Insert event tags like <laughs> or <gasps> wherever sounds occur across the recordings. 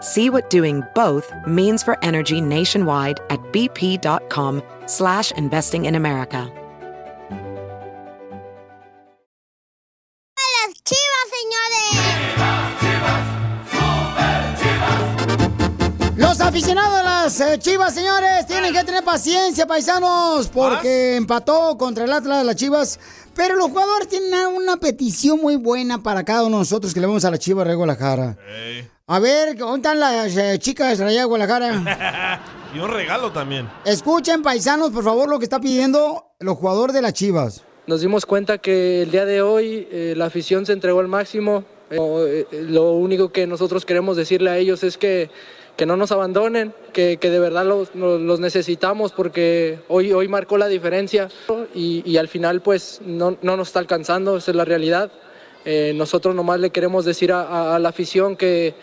See what doing both means for energy nationwide at bp.com slash investing in America. las chivas, Los aficionados de las eh, chivas, señores, tienen que tener paciencia, paisanos, porque empató contra el Atlas de las chivas. Pero los jugadores tienen una petición muy buena para cada uno de nosotros que le vamos a la chiva de Guadalajara. A ver, ¿dónde están las eh, chicas de allá de Guadalajara? <laughs> y un regalo también. Escuchen, paisanos, por favor, lo que está pidiendo los jugadores de las chivas. Nos dimos cuenta que el día de hoy eh, la afición se entregó al máximo. Eh, lo único que nosotros queremos decirle a ellos es que, que no nos abandonen, que, que de verdad los, los- los necesitamos porque hoy, hoy marcó la diferencia y, y al final pues no, no nos está alcanzando, esa es la realidad. Eh, nosotros nomás le queremos decir a, a- a la afición que,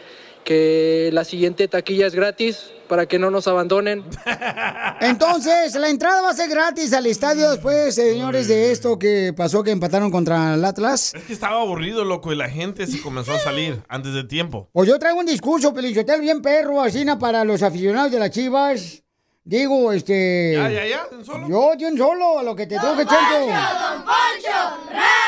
que la siguiente taquilla es gratis para que no nos abandonen. <laughs> Entonces, la entrada va a ser gratis al estadio después, señores, de esto que pasó que empataron contra el Atlas. Es que estaba aburrido, loco, y la gente se comenzó a salir <laughs> antes de tiempo. Pues yo traigo un discurso, Pelichotel, bien perro, así na, para los aficionados de las chivas. Digo, este. Ya, ya, ya, un solo. Yo, de un solo, a lo que te tengo que Chencho. ¡Don Poncho! ¡Ra,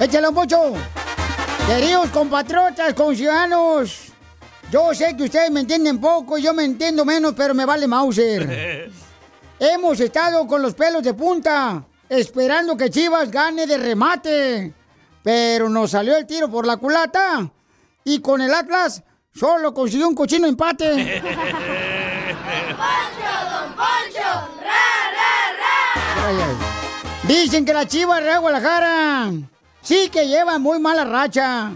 Échale un pocho. Queridos compatriotas, conciudadanos. Yo sé que ustedes me entienden poco, yo me entiendo menos, pero me vale Mauser. <laughs> Hemos estado con los pelos de punta, esperando que Chivas gane de remate. Pero nos salió el tiro por la culata. Y con el Atlas solo consiguió un cochino empate. <laughs> ¡Don Poncho! ¡Ra, ra, ay. Dicen que la Chivas de Guadalajara sí que llevan muy mala racha.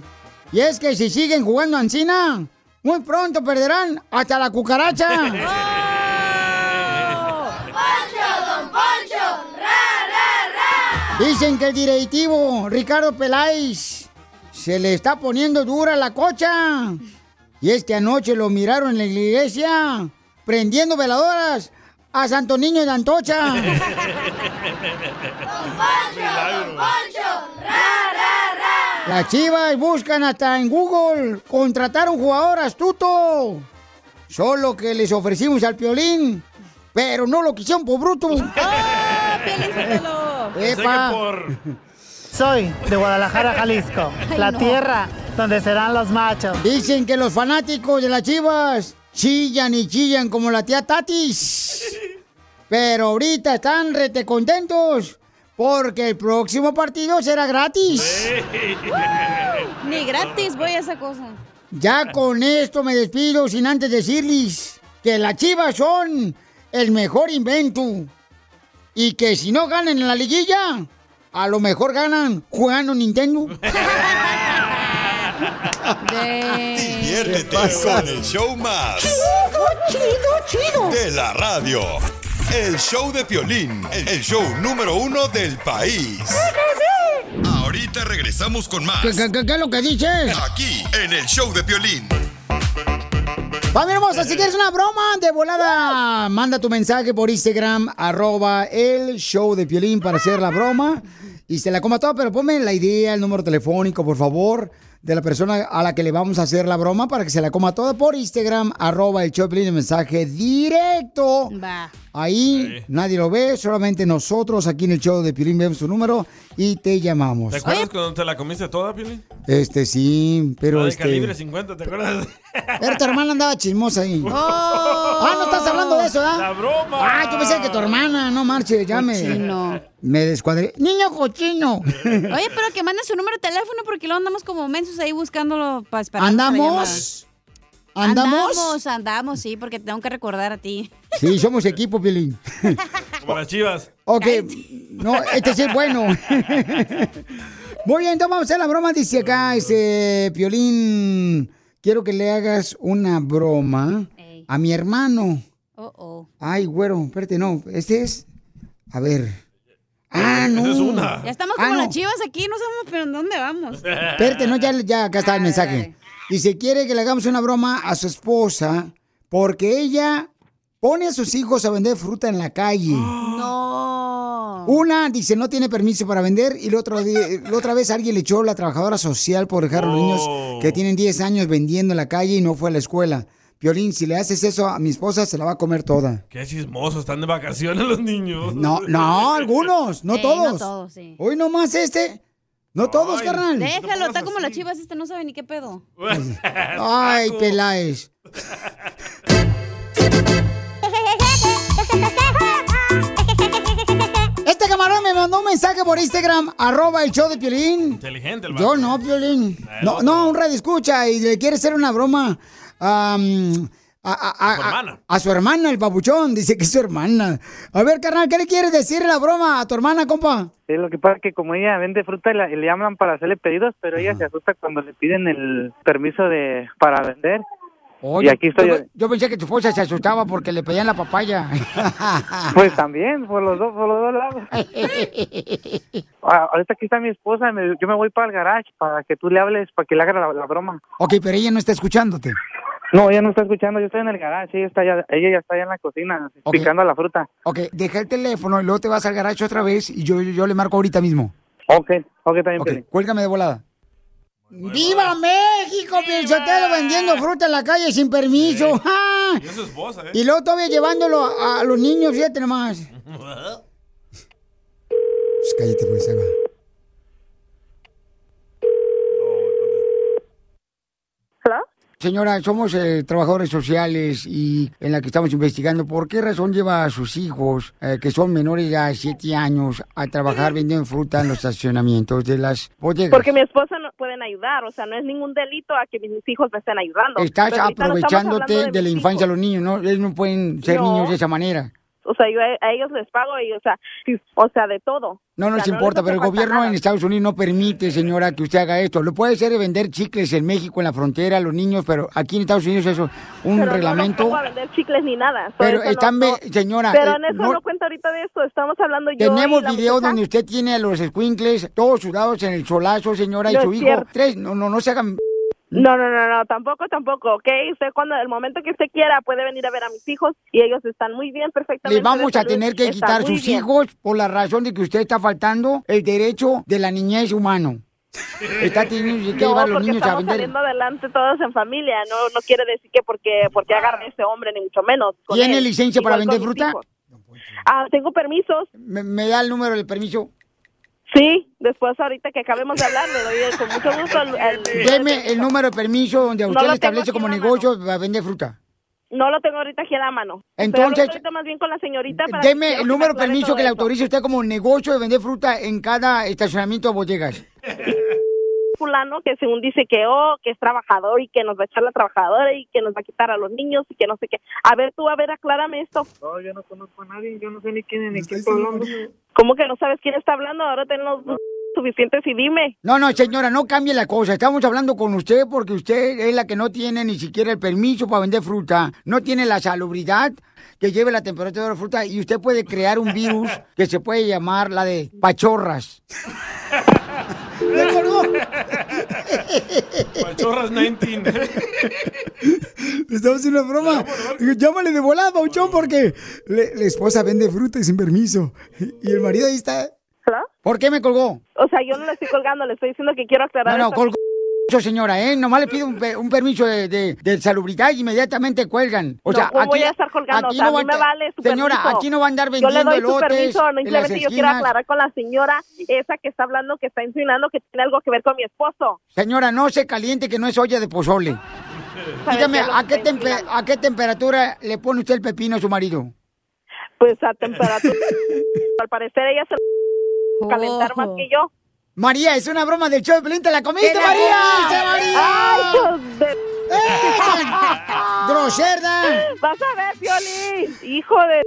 Y es que si siguen jugando Ancina, muy pronto perderán hasta la cucaracha. <laughs> ¡Poncho, don Poncho! ¡Ra, ra, ra! Dicen que el directivo Ricardo Peláez se le está poniendo dura la cocha. Y es que anoche lo miraron en la iglesia prendiendo veladoras a Santo Niño de Antocha. <laughs> ¡Don Poncho, don Poncho! ¡Ra, ra, ra! Las chivas buscan hasta en Google contratar un jugador astuto. Solo que les ofrecimos al piolín, pero no lo quisieron por bruto. <laughs> ¡Epa! Soy de Guadalajara, Jalisco, <laughs> Ay, la no. tierra donde serán los machos. Dicen que los fanáticos de las chivas chillan y chillan como la tía Tatis. Pero ahorita están rete contentos porque el próximo partido será gratis. <laughs> Ni gratis voy a esa cosa. Ya con esto me despido sin antes decirles que las chivas son el mejor invento. Y que si no ganan en la liguilla, a lo mejor ganan jugando Nintendo. <laughs> Diviértete con el show más. Chido, chido, De la radio. El show de Piolín. El show número uno del país. Ahorita regresamos con más. ¿Qué, qué, qué- qué es lo que dices? Aquí, en el show de Piolín. Familia hermosa, si quieres una broma de volada, manda tu mensaje por Instagram, arroba el show de Piolín para hacer la broma. y se la coma toda, pero ponme la idea, el número telefónico, por favor, de la persona a la que le vamos a hacer la broma para que se la coma toda por Instagram, arroba el Choplin mensaje directo. Va. Ahí nadie lo ve, solamente nosotros aquí en el show de Piolín vemos tu número y te llamamos. ¿Te acuerdas cuando te la comiste toda, Pili? Este sí, pero La de este. calibre 50, ¿te acuerdas? Pero tu hermana andaba chismosa ahí. Ah, no estás hablando de eso, ¿ah? ¡La broma! Ah, yo pensé que tu hermana, no marche, ya me. Cochino. Me descuadré. Niño cochino. Oye, pero que mande su número de teléfono porque luego andamos como mensos ahí buscándolo para esperar. ¿Andamos? ¿Andamos? Andamos, andamos, sí, porque tengo que recordar a ti. Sí, somos equipo, Piolín. Como las chivas. Ok, no, este sí es bueno. <laughs> Muy bien, entonces vamos a hacer la broma. Dice acá, este, Piolín, quiero que le hagas una broma a mi hermano. Oh, oh. Ay, güero, espérate, no, este es, a ver. Ah, no. Ya estamos Ah, como no. las chivas aquí, no sabemos pero en dónde vamos. Espérate, no, ya, ya acá está el mensaje. Dice, quiere que le hagamos una broma a su esposa porque ella pone a sus hijos a vender fruta en la calle. No. Una dice no tiene permiso para vender y la otra, la otra vez alguien le echó la trabajadora social por dejar a los niños que tienen 10 años vendiendo en la calle y no fue a la escuela. Piolín, si le haces eso a mi esposa, se la va a comer toda. Qué chismosos, están de vacaciones los niños. No, no, algunos, no Sí, todos. no todos, sí. Hoy nomás este. No todos, carnal. Déjalo, está como las chivas, este no sabe ni qué pedo. <laughs> Ay, Peláez. Este camarón me mandó un mensaje por Instagram, arroba el show de Piolín. Inteligente el Yo no, Piolín. No, no, un radio escucha y le quiere hacer una broma am, a, a- a- Su hermana. a su hermana, el papuchón. Dice que es su hermana. A ver, carnal, ¿qué le quieres decir la broma a tu hermana, compa? Sí, lo que pasa es que como ella vende fruta y, la- y le llaman para hacerle pedidos, pero ella se asusta cuando le piden el permiso de para vender. Oye, y aquí estoy yo, yo. yo pensé que tu esposa se asustaba porque le pedían la papaya. <laughs> Pues también, por los dos, por los dos lados. <laughs> Ah, ahorita aquí está mi esposa, me- yo me voy para el garage para que tú le hables, para que le haga la, la broma. ok, pero ella no está escuchándote. No, ella no está escuchando, yo estoy en el garage, ella, está allá, ella ya está allá en la cocina, picando la fruta. Ok, deja el teléfono y luego te vas al garaje otra vez y yo, yo, le marco ahorita mismo. Ok, ok, también. Ok, Piolín. cuélgame de volada. ¡Viva México, Pielzotelo, vendiendo fruta en la calle sin permiso! ¡Ja! Y es su esposa, ¿eh? Y luego todavía llevándolo a, a los niños, fíjate nomás. <laughs> Pues cállate, pues, ahí va. Señora, somos eh, trabajadores sociales y en la que estamos investigando por qué razón lleva a sus hijos, eh, que son menores de 7 años, a trabajar vendiendo fruta en los estacionamientos de las bodegas. Porque mi esposa no pueden ayudar, o sea, no es ningún delito a que mis hijos me estén ayudando. Estás Pero no aprovechándote de, la infancia de los niños, ¿no? Ellos no pueden ser No. niños de esa manera. O sea, yo a, a ellos les pago y, o sea, sí, o sea, de todo. No O nos sea, importa, pero el gobierno nada. en Estados Unidos no permite, señora, que usted haga esto. Lo puede hacer de vender chicles en México, en la frontera, a los niños, pero aquí en Estados Unidos eso un Pero reglamento. No los pongo a vender chicles ni nada. Pero están, no- señora, Pero eh, en eso no- cuenta ahorita de esto. Estamos hablando yo Tenemos videos donde usted tiene a los squinkles todos sudados en el solazo, señora, y su es hijo. cierto. Tres, no, no, no se hagan. No, no, no, no, tampoco, tampoco, ¿ok? Usted cuando, el momento que usted quiera puede venir a ver a mis hijos y ellos están muy bien, perfectamente. Le vamos a tener que quitar sus bien. hijos por la razón de que usted está faltando el derecho de la niñez humano. Está teniendo que No, llevar a los niños a estamos vender. saliendo adelante todos en familia, no no quiere decir que porque porque agarre ese hombre, ni mucho menos. ¿Tiene él. licencia para vender fruta? Ah, tengo permisos. ¿Me, me da el número del permiso? Sí, después ahorita que acabemos de hablar, le doy con mucho gusto el, el- <laughs> Deme el número de permiso donde a No usted lo le establece tengo como negocio para vender fruta. No lo tengo ahorita aquí a la mano. Entonces- más bien con la señorita para Deme el número de permiso que le autorice usted como negocio de vender fruta en cada estacionamiento de bodegas. <laughs> fulano que según dice que oh, que es trabajador y que nos va a echar la trabajadora y que nos va a quitar a los niños y que no sé qué. A ver tú, a ver, aclárame esto. No, yo no conozco a nadie, yo no sé ni quién ni qué está hablando. ¿Cómo que no sabes quién está hablando? Ahora tenemos suficientes y dime. No, no, señora, no cambie la cosa. Estamos hablando con usted porque usted es la que no tiene ni siquiera el permiso para vender fruta. No tiene la salubridad que lleve la temperatura de la fruta y usted puede crear un virus <laughs> que se puede llamar la de pachorras. <laughs> ¡Me colgó! Pachorras 19. Estamos haciendo una broma. Llámale de volada, Pauchón, porque le- la esposa vende fruta y sin permiso. Y el marido ahí está. ¿Hello? ¿Por qué me colgó? O sea, yo no le estoy colgando, le estoy diciendo que quiero aclarar. No, no, colgó mucho, señora, ¿eh? Nomás le pido un, un permiso de, de, de salubridad y inmediatamente cuelgan. O No, sea, ¿cómo aquí, voy a estar colgando? aquí o sea, no a mí me vale su Señora, permiso. aquí no va a andar Yo le vendiendo doy su permiso, no simplemente yo quiero aclarar con la señora esa que está hablando, que está insinuando que tiene algo que ver con mi esposo. Señora, no se caliente que no es olla de pozole. <laughs> Dígame, ¿a qué, ¿a qué temperatura le pone usted el pepino a su marido? Pues a temperatura. Al parecer ella se va a calentar más que yo. María, es una broma del show de Pelín, ¿te la comiste, ¡Que la María? comiste, María! ¡Groserda! Vas a ver, Piolín, hijo de...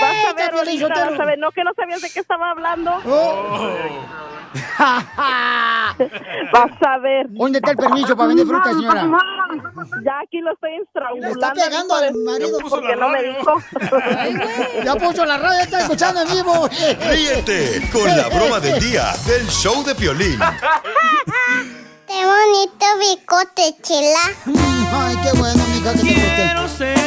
Vas a ver, Piolín ahorita, Sotelo! vas a ver. No, que no sabías de qué estaba hablando. Oh. <laughs> Vas a ver. ¿Dónde está el permiso para vender fruta, señora? Ya aquí lo estoy estrangulando. está pegando al marido. Porque no me dijo. Ya puso la radio, está escuchando en vivo. Ríete con la broma del día del show de Piolín. <laughs> Qué bonito bicote, chela. Ay, qué bueno, mija, que te guste. Quiero ser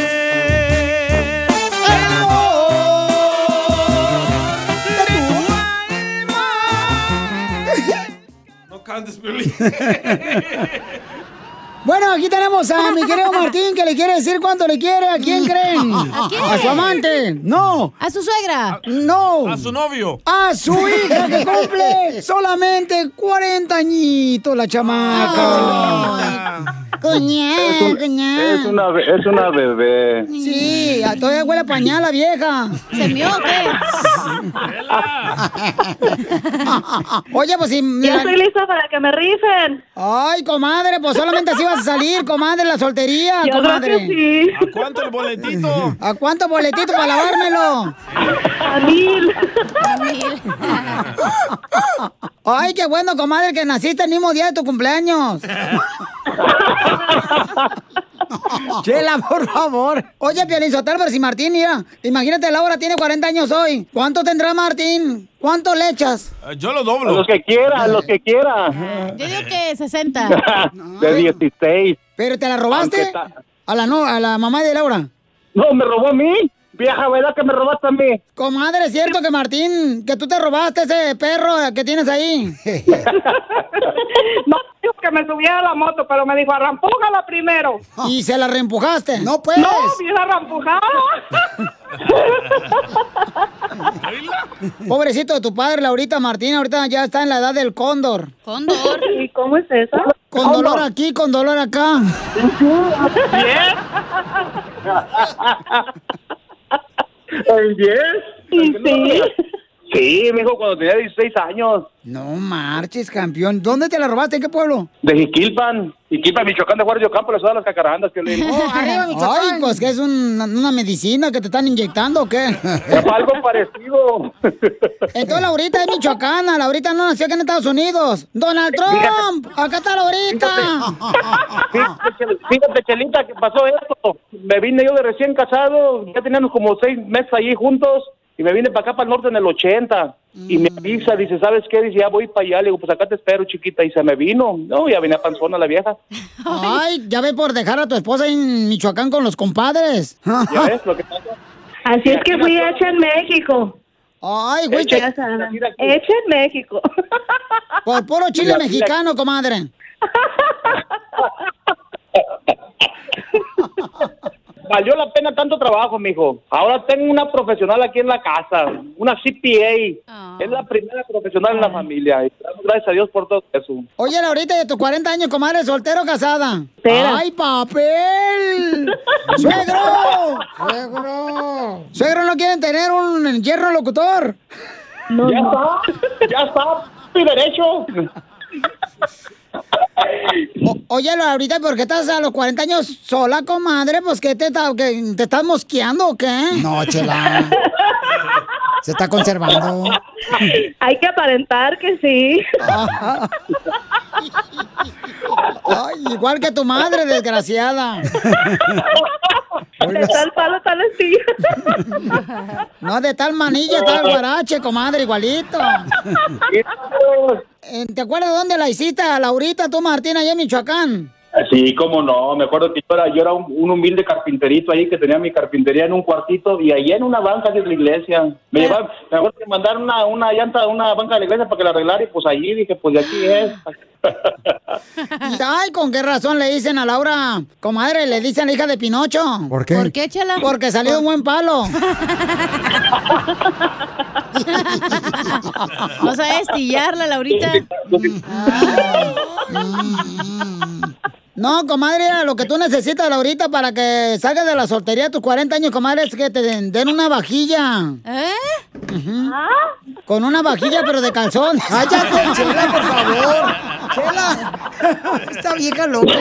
<laughs> No cantes, Piolín. <laughs> Bueno, aquí tenemos a mi querido <laughs> Martín que le quiere decir cuánto le quiere. ¿A quién creen? ¿A quién? A su amante. No. ¿A su suegra? No. A su novio. A su hija que cumple solamente 40 añitos la chamaca. Coñá, coñá. Es una, es una bebé. Sí, a- todavía huele a pañal la vieja. ¿Se mió o qué? <laughs> Oye, pues si... Ya estoy lista para que me rifen. Ay, comadre, pues solamente así vas a salir, comadre, la soltería, Yo creo comadre. que sí. ¿A cuánto el boletito? ¿A cuánto boletito para lavármelo? A mil. Ay, qué bueno, comadre, que naciste el mismo día de tu cumpleaños. <laughs> Chela, por favor. Oye, Piolín Sotelo, pero si Martín, mira, imagínate, Laura tiene 40 años hoy. ¿Cuánto tendrá Martín? ¿Cuánto le echas? Eh, Yo lo A doblo. los que quiera, a los que quiera. Yo digo que 60. <laughs> De 16. ¿Pero te la robaste? A la, no, a la mamá de Laura. No, me robó a mí. Vieja, ¿verdad que me robaste a mí? Comadre, ¿es cierto que Martín, que tú te robaste ese perro que tienes ahí? <laughs> No, dijo que me subiera a la moto, pero me dijo, arrampújala primero. <laughs> Y se la reempujaste. No, pues. No, vieja arrampujada. <laughs> Pobrecito de tu padre, Laurita Martín, ahorita ya está en la edad del cóndor. ¿Cóndor? ¿Y cómo es eso? Con dolor aquí, con dolor acá. ¿El 10? Sí. Sí, mijo, cuando tenía 16 años. No marches, campeón. ¿Dónde te la robaste? ¿En qué pueblo? De Jiquilpan. Jiquilpan, Michoacán de Juárez de Ocampo, la ciudad de las cacarandas, que le Oh, <laughs> arriba, Ay, pues que es un- una medicina que te están inyectando o qué. Algo parecido. <laughs> Entonces Laurita es michoacana, Laurita no nació aquí en Estados Unidos. Donald Trump, acá está Laurita. Fíjate, Fíjate, Chelita, que pasó esto. Me vine yo de recién casado, ya teníamos como seis meses allí juntos, y me vine para acá, para el norte en el 80. Y me avisa, dice, ¿sabes qué? Dice, ya voy para allá. Le digo, pues acá te espero, chiquita. Y se me vino. No, ya venía panzona la vieja. Ay, ya ve por dejar a tu esposa en Michoacán con los compadres. ¿Ya ves lo que pasa? Así es que fui hecha en México. Ay, güey, Hecha- te- Hecha en México. por puro chile Mira, mira. mexicano, comadre. <laughs> Valió la pena tanto trabajo, mijo. Ahora tengo una profesional aquí en la casa, una CPA. Es la primera profesional en la familia. Y damos gracias a Dios por todo eso. Oye, Laurita, de tus 40 años, comadre, soltero o casada. Espera. ¡Ay, papel! <laughs> ¡Suegro! ¡Suegro! ¿Suegro no quieren tener un hierro locutor? ya está, <laughs> ya está, mi derecho. <laughs> <laughs> Oye, Laurita, ¿por qué estás a los 40 años sola, comadre? Pues, ¿qué te, está- que, te estás mosqueando o qué? No, chela. Se está conservando. <laughs> Hay que aparentar que sí. <laughs> Ay, igual que tu madre, desgraciada. De tal palo, tal astilla. No, de tal manilla, tal guarache, comadre, igualito. Eh, ¿Te acuerdas dónde la hiciste Laurita, tú, Martín, allá en Michoacán? Sí, cómo no. Me acuerdo que yo era, yo era un, un humilde carpinterito ahí que tenía mi carpintería en un cuartito y allí en una banca de la iglesia. Me llevaron, me acuerdo que mandaron una, una llanta a una banca de la iglesia para que la arreglara y pues allí dije, pues de aquí es. Ay, ¿con qué razón le dicen a Laura, comadre, le dicen la hija de Pinocho? ¿Por qué? ¿Por qué, chela? Porque salió un buen palo. <laughs> Vas a destillarla, Laurita. No, comadre, lo que tú necesitas, Laurita, para que salgas de la soltería a tus 40 años, comadre, es que te den, den una vajilla. ¿Eh? Con una vajilla, pero de calzón. <laughs> Cállate, Chela, por favor. Chela. Esta vieja loca.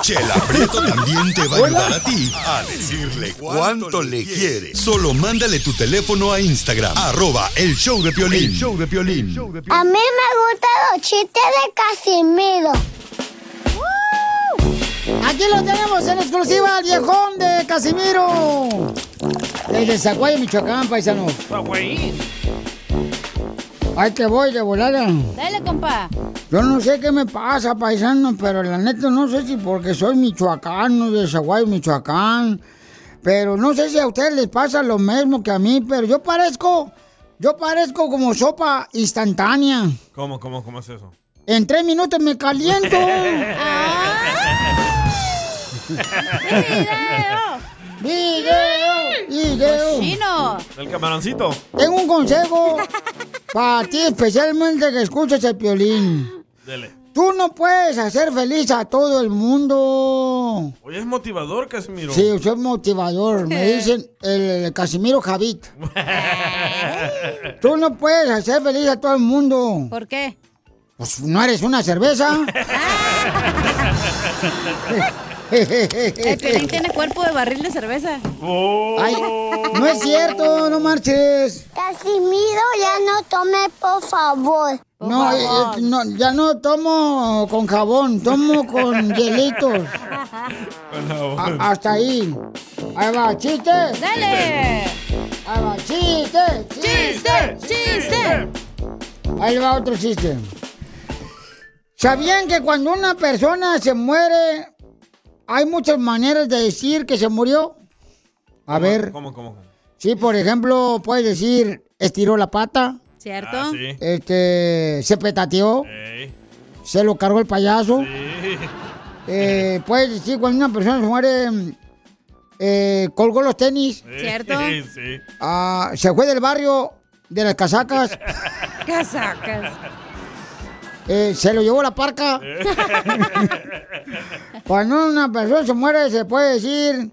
Chela Prieto también te va a ayudar a ti a decirle cuánto le quiere. Solo mándale tu teléfono a Instagram, arroba el show de Piolín. El show de Piolín. A mí me gustan los chistes de Casimiro. Aquí lo tenemos en exclusiva al viejón de Casimiro. Desde Zaguayo, Michoacán, paisanos. Ay, que voy de volada. Dale, compa. Yo no sé qué me pasa, paisano, pero la neta no sé si porque soy michoacano, de Zaguayo, Michoacán. Pero no sé si a ustedes les pasa lo mismo que a mí, pero yo parezco, yo parezco como sopa instantánea. ¿Cómo, cómo, cómo es eso? En tres minutos me caliento. <laughs> ¡Video! ¡Video! ¡Cochino! ¿El camaroncito? Tengo un consejo para ti, especialmente que escuchas el piolín. Dele. Tú no puedes hacer feliz a todo el mundo. Oye, es motivador, Casimiro. Sí, soy motivador. Me <laughs> dicen el Casimiro Javit. <laughs> Tú no puedes hacer feliz a todo el mundo. ¿Por qué? Pues no eres una cerveza. <laughs> El <laughs> Piolín tiene cuerpo de barril de cerveza. Ay, no es cierto, no marches. Casimiro, ya no tome, por favor. No, eh, eh, no, ya no tomo con jabón, tomo con <laughs> hielitos. A- hasta ahí. Ahí va, chiste. ¡Dale! Ahí va, chiste. ¡Chiste! ¡Chiste! Ahí va otro chiste. ¿Sabían que cuando una persona se muere, hay muchas maneras de decir que se murió? A ver. ¿Cómo, cómo, cómo? Sí, por ejemplo, puedes decir, estiró la pata. ¿Cierto? Ah, sí. Este, se petateó. Ey. Se lo cargó el payaso. Sí. Eh, puedes decir, cuando una persona se muere, eh, colgó los tenis. ¿Cierto? Sí, sí. ah, se fue del barrio de las casacas. <laughs> Casacas. Eh, se lo llevó la parca. <laughs> Cuando una persona se muere, se puede decir,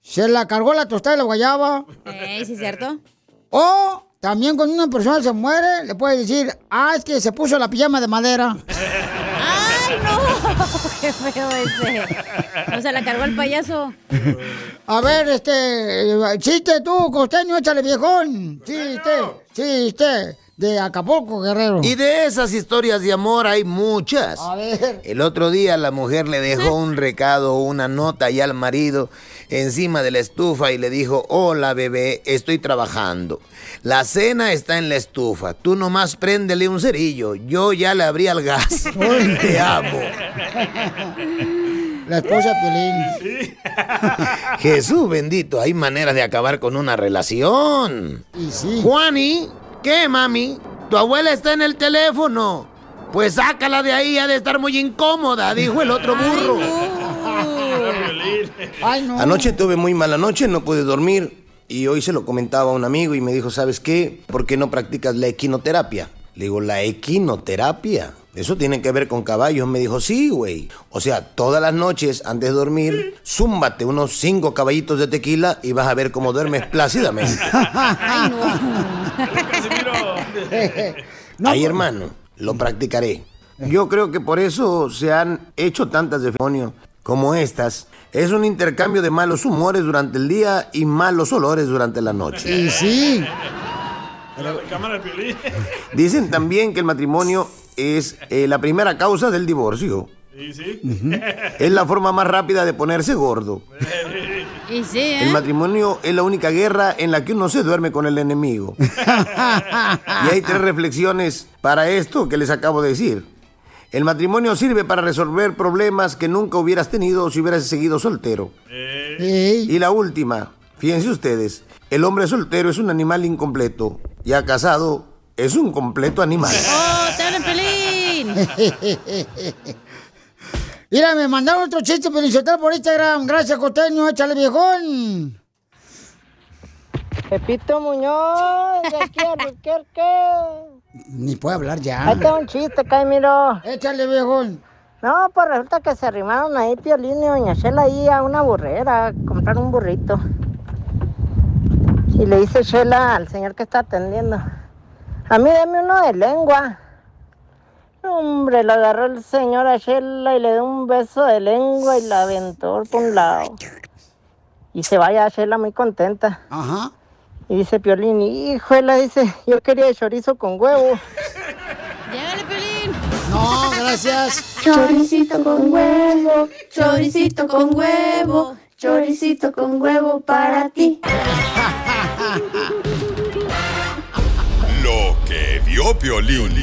se la cargó la tostada de la guayaba. Ey, ¿sí es cierto? O también cuando una persona se muere, le puede decir, ah, es que se puso la pijama de madera. ¡Ay, no! <laughs> ¡Qué feo ese! O sea, la cargó el payaso. A ver, este, chiste tú, costeño, échale viejón. Chiste, chiste, de Acapulco, Guerrero. Y de esas historias de amor hay muchas. A ver. El otro día la mujer le dejó un recado, una nota ya al marido encima de la estufa y le dijo, hola bebé, estoy trabajando. La cena está en la estufa, tú nomás préndele un cerillo, yo ya le abrí al gas. <laughs> Te amo. La esposa Piolín. <laughs> Jesús bendito, hay maneras de acabar con una relación. Y sí. Juani, ¿qué mami? Tu abuela está en el teléfono. Pues sácala de ahí, ha de estar muy incómoda, dijo el otro burro. Ay, no. Anoche tuve muy mala noche, no pude dormir. Y hoy se lo comentaba a un amigo y me dijo, ¿sabes qué? ¿Por qué no practicas la equinoterapia? Le digo, ¿la equinoterapia? Eso tiene que ver con caballos. Me dijo, sí, güey. O sea, todas las noches antes de dormir, zúmbate unos cinco caballitos de tequila y vas a ver cómo duermes <laughs> plácidamente. Ay, no. <laughs> Ay, hermano, lo practicaré. Yo creo que por eso se han hecho tantas demonios como estas. Es un intercambio de malos humores durante el día y malos olores durante la noche. Y sí. La cámara de Piolín. <laughs> Dicen también que el matrimonio es eh, la primera causa del divorcio. ¿Y sí? <laughs> Es la forma más rápida de ponerse gordo. Y sí, El ¿eh? matrimonio es la única guerra en la que uno se duerme con el enemigo. <laughs> Y hay tres reflexiones para esto que les acabo de decir. El matrimonio sirve para resolver problemas que nunca hubieras tenido si hubieras seguido soltero. Y la última, fíjense ustedes, el hombre soltero es un animal incompleto, ya casado es un completo animal. <laughs> ¡Oh, te hablan, Pelín! <laughs> Mira, me mandaron otro chiste Pelizotel por Instagram. Gracias, Costeño. Échale, viejón. Pepito Muñoz, de aquí a Albuquerque. Ni puede hablar ya. Ahí está un chiste, Caimiro. Échale, viejón. No, pues resulta que se arrimaron ahí Piolín y Doña Chela ahí a una burrera a comprar un burrito. Y le dice Chela al señor que está atendiendo, a mí dame uno de lengua. Hombre, le agarró el señor a Chela y le dio un beso de lengua y la aventó por un lado. Y se vaya Chela muy contenta. Ajá. Y dice Piolín, híjole, dice, yo quería chorizo con huevo. Llegale, Pelín. No, gracias. Choricito con huevo, choricito con huevo, choricito con huevo para ti. <laughs> Lo que vio Piolín.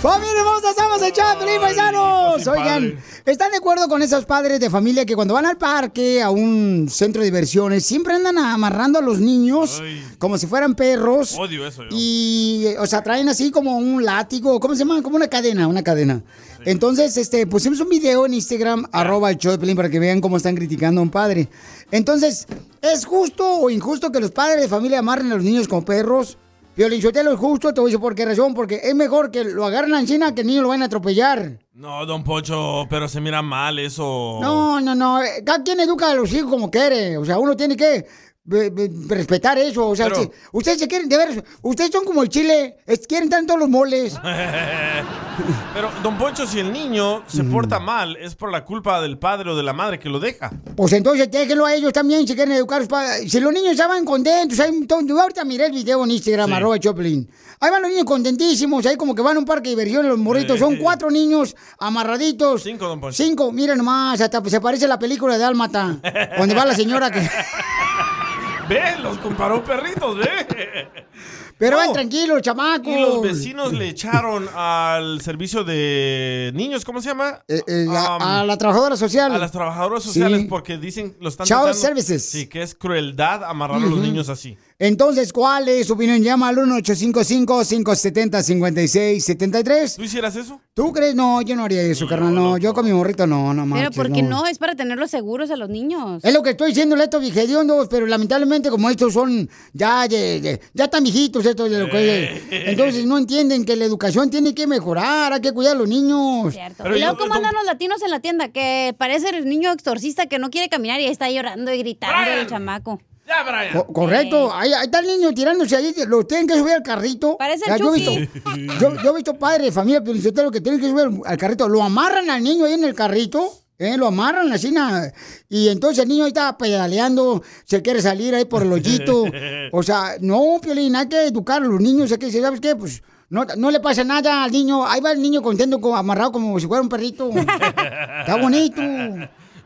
¡Familia hermosa! ¡Estamos en Chaplin, paisanos! Oigan, ¿están de acuerdo con esos padres de familia que cuando van al parque, a un centro de diversiones, siempre andan amarrando a los niños como si fueran perros? Odio eso yo. Y, o sea, traen así como un látigo, ¿cómo se llama? Como una cadena, una cadena. Entonces, este, pusimos un video en Instagram, arroba el Pelín, para que vean cómo están criticando a un padre. Entonces, ¿es justo o injusto que los padres de familia amarren a los niños como perros? Violín, Sotelo, es justo, te voy a decir por qué razón, porque es mejor que lo agarren a encina que el niño lo van a atropellar. No, don Pocho, pero se mira mal eso. No, no, no, eh, cada quien educa a los hijos como quiere, o sea, uno tiene que respetar eso, o sea, Pero- ustedes se quieren, de ver, ustedes son como el chile, quieren tanto los moles. <laughs> Pero, don Poncho, si el niño se Mm. porta mal, es por la culpa del padre o de la madre que lo deja. Pues entonces déjenlo a ellos también si quieren educar. a sus padres. Si los niños ya van contentos, ahí, to- yo ahorita miré el video en Instagram, Sí. arroba Choplin. Ahí van los niños contentísimos, ahí como que van a un parque de diversiones, los morritos. Son cuatro niños amarraditos. Cinco, don Poncho. Cinco, miren nomás, hasta se parece a la película de Álmata, <laughs> donde va la señora que... <laughs> Ve, los comparó perritos, ve. Pero No. van tranquilos, chamacos. Y los vecinos le echaron al servicio de niños, ¿cómo se llama? Eh, eh, a, Um, a la trabajadora social. A las trabajadoras sociales Sí. porque dicen, lo están Child tratando- services. Sí, que es crueldad amarrar a los niños así. Entonces, ¿cuál es su opinión? Llama al 1-855-570-5673. ¿Tú hicieras eso? ¿Tú crees? No, yo no haría eso, carnal. No, yo con mi morrito no, no Pero manches, porque no, es para tenerlos seguros a los niños. Es lo que estoy diciendo, estos viejediondos, pero lamentablemente como estos son ya, de- de- ya están viejitos estos de lo que entonces no entienden que la educación tiene que mejorar, hay que cuidar a los niños. y luego, ¿cómo andan los latinos en la tienda? Que parece el niño exorcista que no quiere caminar y está llorando y gritando el chamaco. Ya, Brian. Co- correcto, ahí, ahí está el niño tirándose ahí, lo tienen que subir al carrito. Parece el Ya, yo, he visto, <laughs> yo, yo he visto padres de familia lo que tienen que subir al- carrito, lo amarran al niño ahí en el carrito, ¿eh? lo amarran así, na- y entonces el niño ahí está pedaleando, se quiere salir ahí por el hoyito. <laughs> O sea, no, Piolín, hay que educar a los niños, hay que decir, ¿sabes qué? Pues no, no le pasa nada al niño, ahí va el niño contento, como, amarrado como si fuera un perrito. <laughs> está bonito.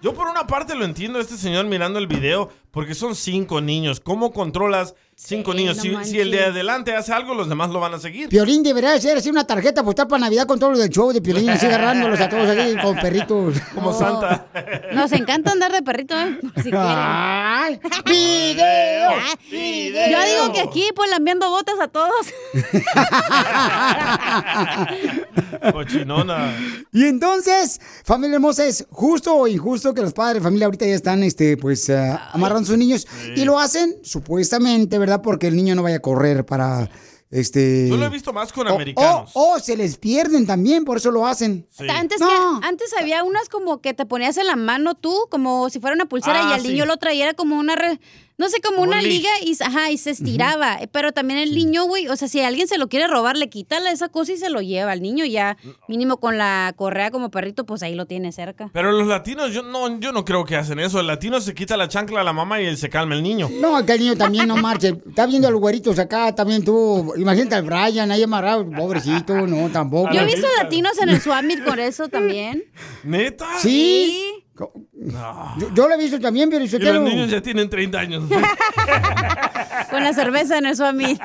Yo por una parte lo entiendo este señor mirando el video, porque son cinco niños. ¿Cómo controlas cinco niños? no Si, manches. si el de adelante hace algo, los demás lo van a seguir. Piolín debería ser así una tarjeta postal para Navidad con todo lo del show de Piolín, así agarrándolos a todos aquí con perritos. <laughs> Como Santa. Nos encanta andar de perrito, ¿eh? Si quieren. ¡Ay! ¡Video! Ah, Yo digo que aquí, pues, le enviando botas a todos. <laughs> Cochinona. Y entonces, familia hermosa, ¿es justo o injusto que los padres de familia ahorita ya están, este, pues, ah, amarrando a sus niños? Y lo hacen, supuestamente, ¿verdad? Porque el niño no vaya a correr para, este... Yo lo he visto más con o- americanos. O, o se les pierden también, por eso lo hacen. Antes, que, antes había unas como que te ponías en la mano tú, como si fuera una pulsera, Ah, y el sí. niño lo traía era como una... re- no sé, como, Como una un liga y, ajá, y se estiraba. Pero también el niño, güey, o sea, si alguien se lo quiere robar, le quita la- esa cosa y se lo lleva. El niño ya, mínimo con la correa como perrito, pues ahí lo tiene cerca. Pero los latinos, yo no, yo no creo que hacen eso. El latino se quita la chancla a la mamá y se calma el niño. No, que el niño también no marche. Está viendo a los güeritos acá, también tú. Imagínate al Brian ahí amarrado, pobrecito, no, tampoco. Yo he visto latinos en el Swamit con eso también. ¿Neta? Sí. Yo, yo lo he visto también, pero Y los niños ya tienen 30 años. <laughs> Con la cerveza en el suami.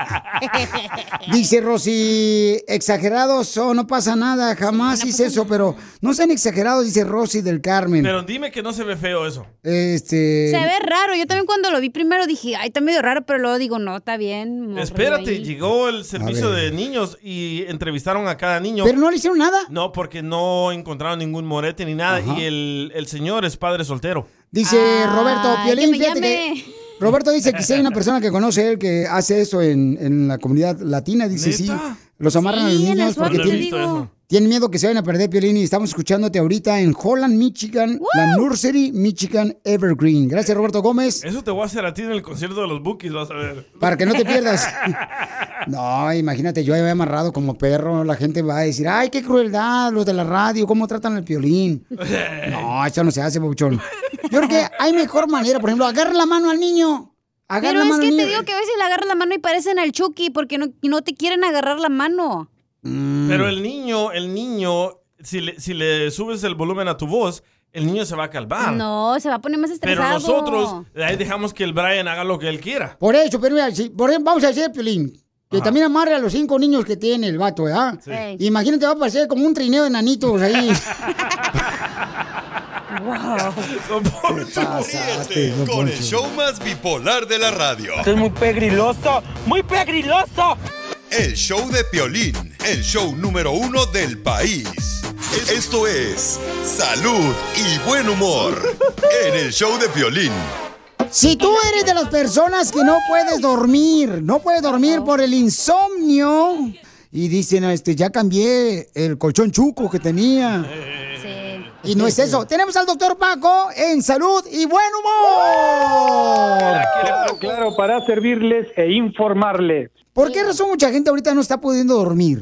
<laughs> Dice Rosy, exagerados o no pasa nada, jamás hice eso, pero no sean exagerados, dice Rosy del Carmen. Pero dime que no se ve feo eso. Este. Se ve raro. Yo también cuando lo vi primero dije, ay, está medio raro, pero luego digo, no, está bien. Espérate, ahí". llegó el servicio de niños y entrevistaron a cada niño. Pero no le hicieron nada. No, porque no encontraron ningún morete ni nada. Ajá. Y el, el señor es padre soltero. Dice Roberto Ay, Piolín, que me fíjate llame. que- Roberto dice que si hay una persona que conoce él que hace eso en, en la comunidad latina, dice sí, los amarran a los niños porque tienen. Tienen miedo que se vayan a perder Piolín y estamos escuchándote ahorita en Holland, Michigan, la Nursery Michigan Evergreen. Gracias Roberto Gómez, Eso te voy a hacer a ti en el concierto de los Bookies, vas a ver. para que no te pierdas. <laughs> No, imagínate, yo había amarrado como perro, la gente va a decir, ay, qué crueldad, los de la radio, cómo tratan al Piolín. <laughs> No, eso no se hace, Pabuchón. Yo creo que hay mejor manera, por ejemplo, agarra la mano al niño. Agarra Pero la es mano que al te digo que a veces le agarras la mano y parecen al Chucky porque no, no te quieren agarrar la mano. Mm. Pero el niño, el niño, si le, si le subes el volumen a tu voz, el niño se va a calmar. No, se va a poner más Pero estresado. nosotros, ahí dejamos que el Brian haga lo que él quiera. Por eso, pero mira, si, por ejemplo, vamos a hacer, Piolín, que también amarre a los cinco niños que tiene el vato, ¿verdad? Sí. Imagínate, va a parecer como un trineo de nanitos ahí. <laughs> Ríete con el show más bipolar de la radio. Esto es muy pegriloso, muy pegriloso. El show de Piolín, el show número uno del país. Esto es Salud y Buen Humor en el show de Piolín. Si tú eres de las personas que no puedes dormir, no puedes dormir por el insomnio, y dicen, este, ya cambié el colchón chuco que tenía. Y no es eso. Tenemos al doctor Paco en salud y buen humor. Claro, claro, para servirles e informarles. ¿Por qué razón mucha gente ahorita no está pudiendo dormir?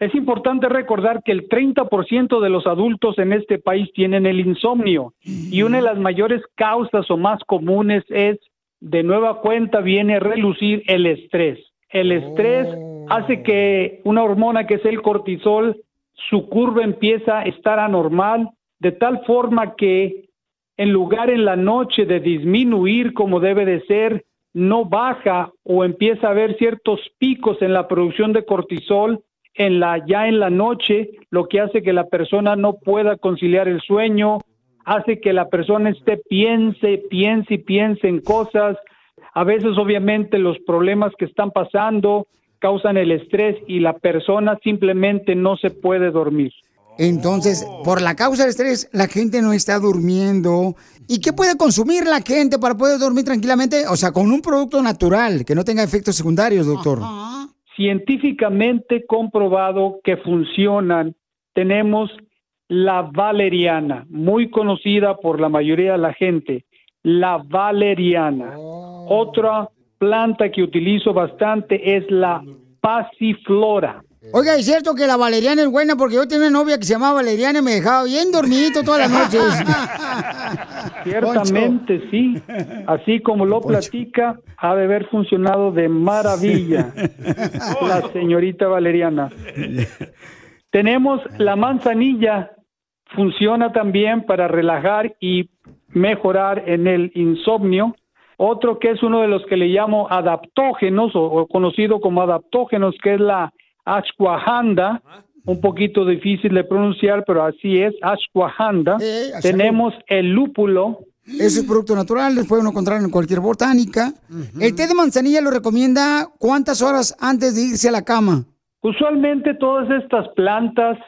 Es importante recordar que el 30% de los adultos en este país tienen el insomnio y una de las mayores causas o más comunes es, de nueva cuenta, viene a relucir el estrés. El estrés hace que una hormona que es el cortisol, su curva empieza a estar anormal, de tal forma que en lugar en la noche de disminuir como debe de ser, no baja o empieza a haber ciertos picos en la producción de cortisol en la ya en la noche, lo que hace que la persona no pueda conciliar el sueño, hace que la persona esté piense, piense y piense en cosas. A veces obviamente los problemas que están pasando causan el estrés y la persona simplemente no se puede dormir. Entonces, por la causa del estrés, la gente no está durmiendo. ¿Y qué puede consumir la gente para poder dormir tranquilamente? O sea, con un producto natural, que no tenga efectos secundarios, doctor. científicamente comprobado que funcionan. Tenemos la valeriana, muy conocida por la mayoría de la gente, la valeriana. Otra planta que utilizo bastante es la pasiflora. Oiga, ¿es cierto que la valeriana es buena? Porque yo tenía una novia que se llamaba Valeriana y me dejaba bien dormidito todas las noches. <laughs> Ciertamente sí, así como lo platica, ha de haber funcionado de maravilla la señorita Valeriana. Tenemos la manzanilla, funciona también para relajar y mejorar en el insomnio. Otro que es uno de los que le llamo adaptógenos o, o conocido como adaptógenos, que es la ashwagandha, un poquito difícil de pronunciar, pero así es, ashwagandha. Eh, Tenemos el lúpulo. Es producto natural, los puede uno encontrar en cualquier botánica. El té de manzanilla lo recomienda cuántas horas antes de irse a la cama. Usualmente todas estas plantas,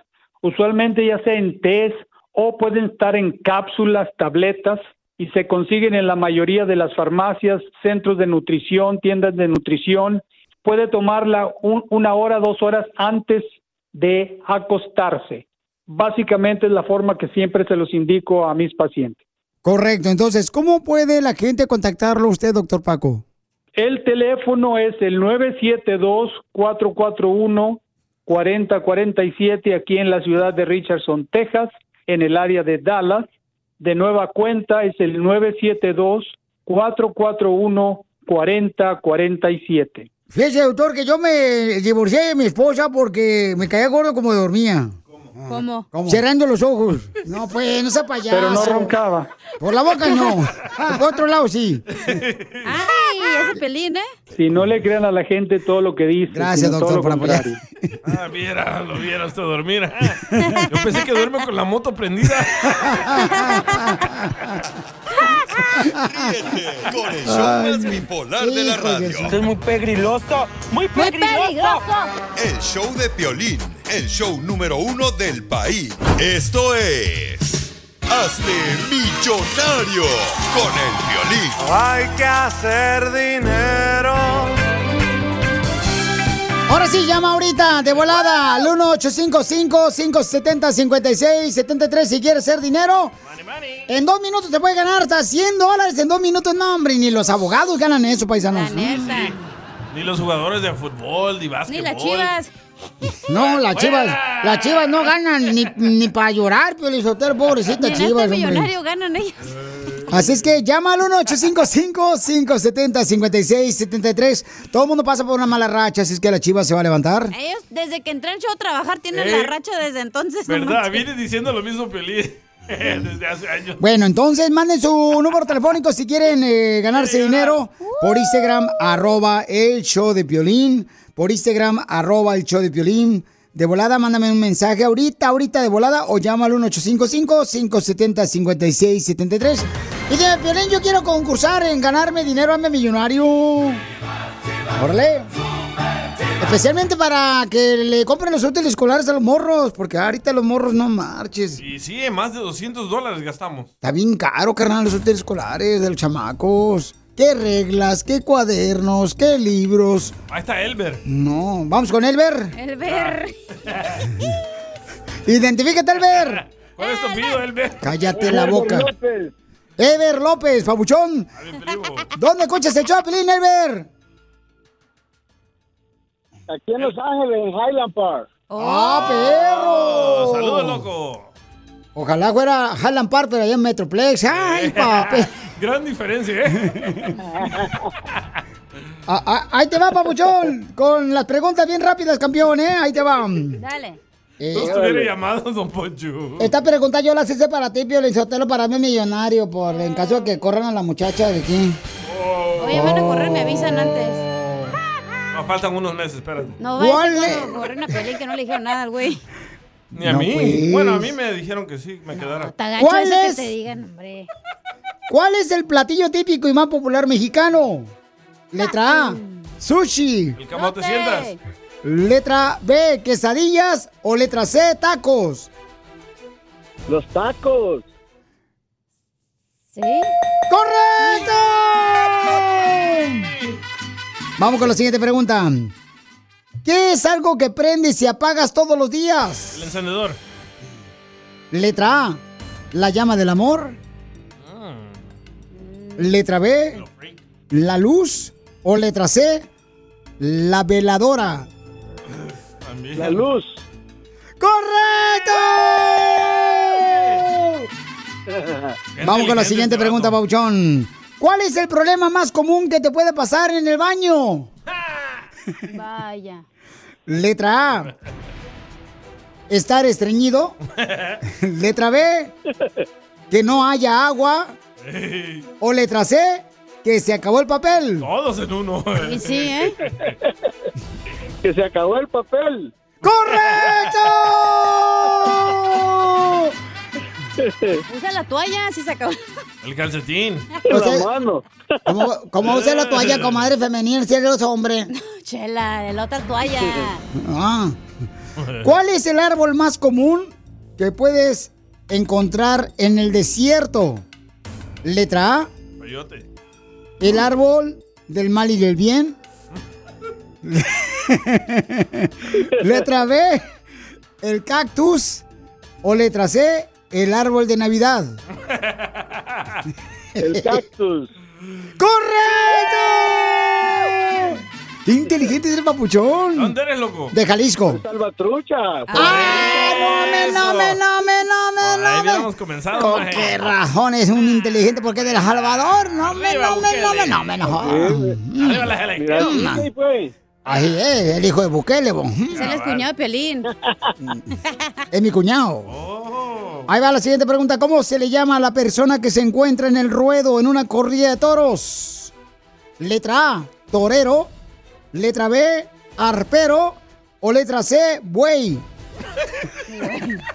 usualmente ya sea en tés o pueden estar en cápsulas, tabletas, y se consiguen en la mayoría de las farmacias, centros de nutrición, tiendas de nutrición. Puede tomarla un- una hora, dos horas antes de acostarse. Básicamente es la forma que siempre se los indico a mis pacientes. Correcto, entonces, ¿cómo puede la gente contactarlo usted, doctor Paco? El teléfono es el 972-441-4047 aquí en la ciudad de Richardson, Texas, en el área de Dallas. De nueva cuenta es el 972-441-4047. Fíjese, doctor, que yo me divorcié de mi esposa porque me caía gordo como dormía. ¿Cómo? Cerrando los ojos. No, pues, no sea payaso. Pero no roncaba. Por la boca no. <laughs> Por otro lado sí. Pelín, ¿eh? Si no le crean a la gente todo lo que dice. Gracias, doctor, todo lo por apoyar. Ah, viera, lo viera usted dormir. Yo pensé que duerme con la moto prendida. Ríete con el show más bipolar de la radio. Esto es muy pegriloso, muy pegriloso. El show de Piolín, el show número uno del país. Esto es... Hazte millonario con el violín. Hay que hacer dinero. Ahora sí, llama ahorita de volada al 1-855-570-5673 si quieres hacer dinero. En dos minutos te puede ganar hasta 100 dólares. En dos minutos, no, hombre, ni los abogados ganan eso, paisanos. Ni los jugadores de fútbol, ni básquetbol. Ni las chivas. No, las chivas, las chivas no ganan ni, ni para llorar, Pio Lizotero, pobrecita en chivas, este hombre. millonario ganan ellos. Así es que llama al 1-855-570-5673. Todo el mundo pasa por una mala racha, así es que la chiva se va a levantar. Ellos, desde que entré al show a trabajar, tienen Eh, la racha desde entonces. no ¿Verdad? manches. Viene diciendo lo mismo Pelín <laughs> desde hace años. Bueno, entonces manden su número telefónico si quieren eh, ganarse dinero por Instagram, arroba el show de Piolín. Por Instagram, arroba el show de Piolín. De volada, mándame un mensaje ahorita, ahorita de volada, o llama al 1855-570-5673. Y dime, Piolín, yo quiero concursar en ganarme dinero, hazme millonario. Órale. Especialmente para que le compren los útiles escolares a los morros, porque ahorita los morros no marches. Y sí, más de 200 dólares gastamos. Está bien caro, carnal, los útiles escolares de los chamacos. ¿Qué reglas? ¿Qué cuadernos? ¿Qué libros? Ahí está Elber. No, vamos con Elber. El ver. <laughs> Identifícate, Elber. ¿Cuál es tu apellido, Elber? Cállate la boca. Ever López, pabuchón. ¿Dónde escuchas el Choplin, Elber? Aquí en Los Ángeles, en Highland Park. ¡Ah, perro! Saludos, loco. Ojalá fuera Highland Park, pero allá en Metroplex. ¡Ay, papi! <laughs> Gran diferencia, ¿eh? <laughs> Ah, ah, ahí te va, papuchón. Con las preguntas bien rápidas, campeón, ¿eh? Ahí te va. Dale. Eh, No estuviera llamado, don Poncho. Esta pregunta yo la hice para ti, Pio Sotelo, para mí millonario, por en caso de que corran a la muchacha de aquí. Oye, van a correr, me avisan antes. No, faltan unos meses, espérate. No vaya a ¿Cuál ser pelear que no le dijeron nada al güey. Ni a No, mí. pues. Bueno, a mí me dijeron que sí, me quedara. Está gacho ¿Cuál eso es? que te digan, hombre. ¿Cuál es el platillo típico y más popular mexicano? Letra A, sushi. El cómo te sientas. Letra B, quesadillas. O letra C, tacos. Los tacos. ¿Sí? ¡Correcto! Vamos con la siguiente pregunta. ¿Qué es algo que prendes y apagas todos los días? El encendedor. Letra A, la llama del amor. Letra B, la luz. O letra C, la veladora. También. La luz. ¡Correcto! Vamos con la siguiente pregunta, Pauchón. ¿Cuál es el problema más común que te puede pasar en el baño? <laughs> Vaya. Letra A. Estar estreñido. <laughs> Letra B. Que no haya agua. O letra C. Que se acabó el papel. Todos en uno. Y sí, ¿eh? <laughs> Que se acabó el papel. ¡Correcto! Usa la toalla si se acabó. El calcetín. <laughs> O sea, La mano. <laughs> ¿Cómo, cómo usa la toalla, <laughs> comadre femenina, si eres hombre? Chela, de la otra toalla. Ah. ¿Cuál es el árbol más común que puedes encontrar en el desierto? Letra A, Coyote. el árbol del mal y del bien. letra B, el cactus. O letra C, el árbol de Navidad. <laughs> El cactus. ¡Correcto! ¡Qué inteligente es el papuchón! ¿Dónde eres, loco? De Jalisco. Salvatrucha. ¡Ah, no me, no me, no me, no me, Ahí no me! habíamos comenzado. ¿Con maje. qué razón es un inteligente? Porque es de El Salvador. No me, no me, no me, no me, no. Arriba las Mira, elecciones. Disney, pues. Ahí es, el hijo de Bukele, bo. Es el cuñado de Piolín. Es mi cuñado. Oh. Ahí va la siguiente pregunta. ¿Cómo se le llama a la persona que se encuentra en el ruedo en una corrida de toros? Letra A, torero. Letra B, arpero. O letra C, buey.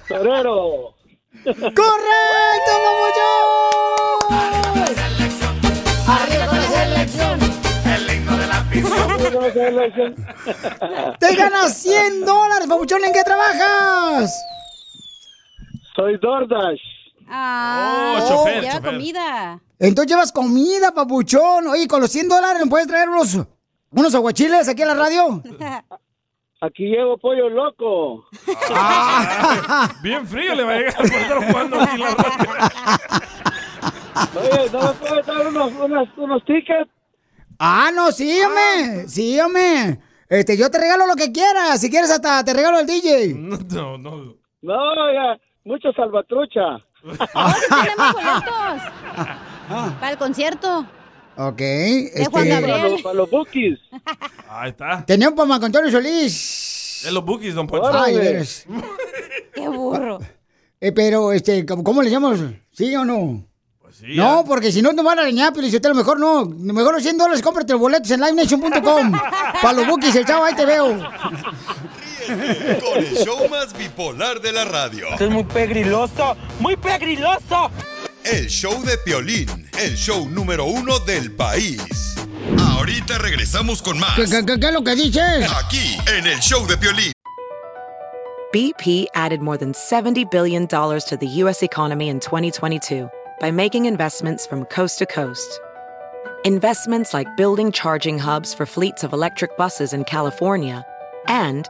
Torero. ¡Correcto, mamuchón! ¡Arriba con la selección! El himno de la ¡Te ganas 100 dólares, papuchón! ¿En qué trabajas? Soy DoorDash. Ah, Oh, chofer, lleva chofer. comida. Entonces llevas comida, papuchón. Oye, con los 100 dólares, ¿me puedes traer unos, unos aguachiles aquí a la radio? <laughs> Aquí llevo pollo loco. Bien frío le va a llegar por estar jugando aquí la Oye, ¿no me puedes dar unos, unos, unos tickets? Ah, no, sí, hombre. Sí, hombre. Este, yo te regalo lo que quieras. Si quieres, hasta te regalo el DJ. <laughs> No, no. No, ya, mucho salvatrucha. Tenemos boletos. Para el concierto. Ok. De Este, Juan Gabriel. Para los, para los bookies. Ahí está. Tenemos para Marco Antonio Solís. Es los bookies, don Poncho. Ay, veres. Qué burro. Eh, pero, este, ¿cómo, cómo le llamamos? ¿Sí o no? sí, no, porque si no te van a reñar, pero si lo mejor no. Mejor los 100 dólares, cómprate los boletos en livenation.com. <laughs> para los bookies, el chavo, ahí te veo. Con el show más bipolar de la radio. Esto es muy pegriloso, muy pegriloso. El show de Piolín, el show número uno del país. Ahorita regresamos con más. ¿Qué, qué- qué- qué es lo que dices? Aquí, en el show de Piolín. BP added more than $70 billion to the U.S. economy in 2022 by making investments from coast to coast. Investments like building charging hubs for fleets of electric buses in California and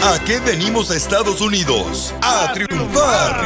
¿A qué venimos a Estados Unidos? A triunfar.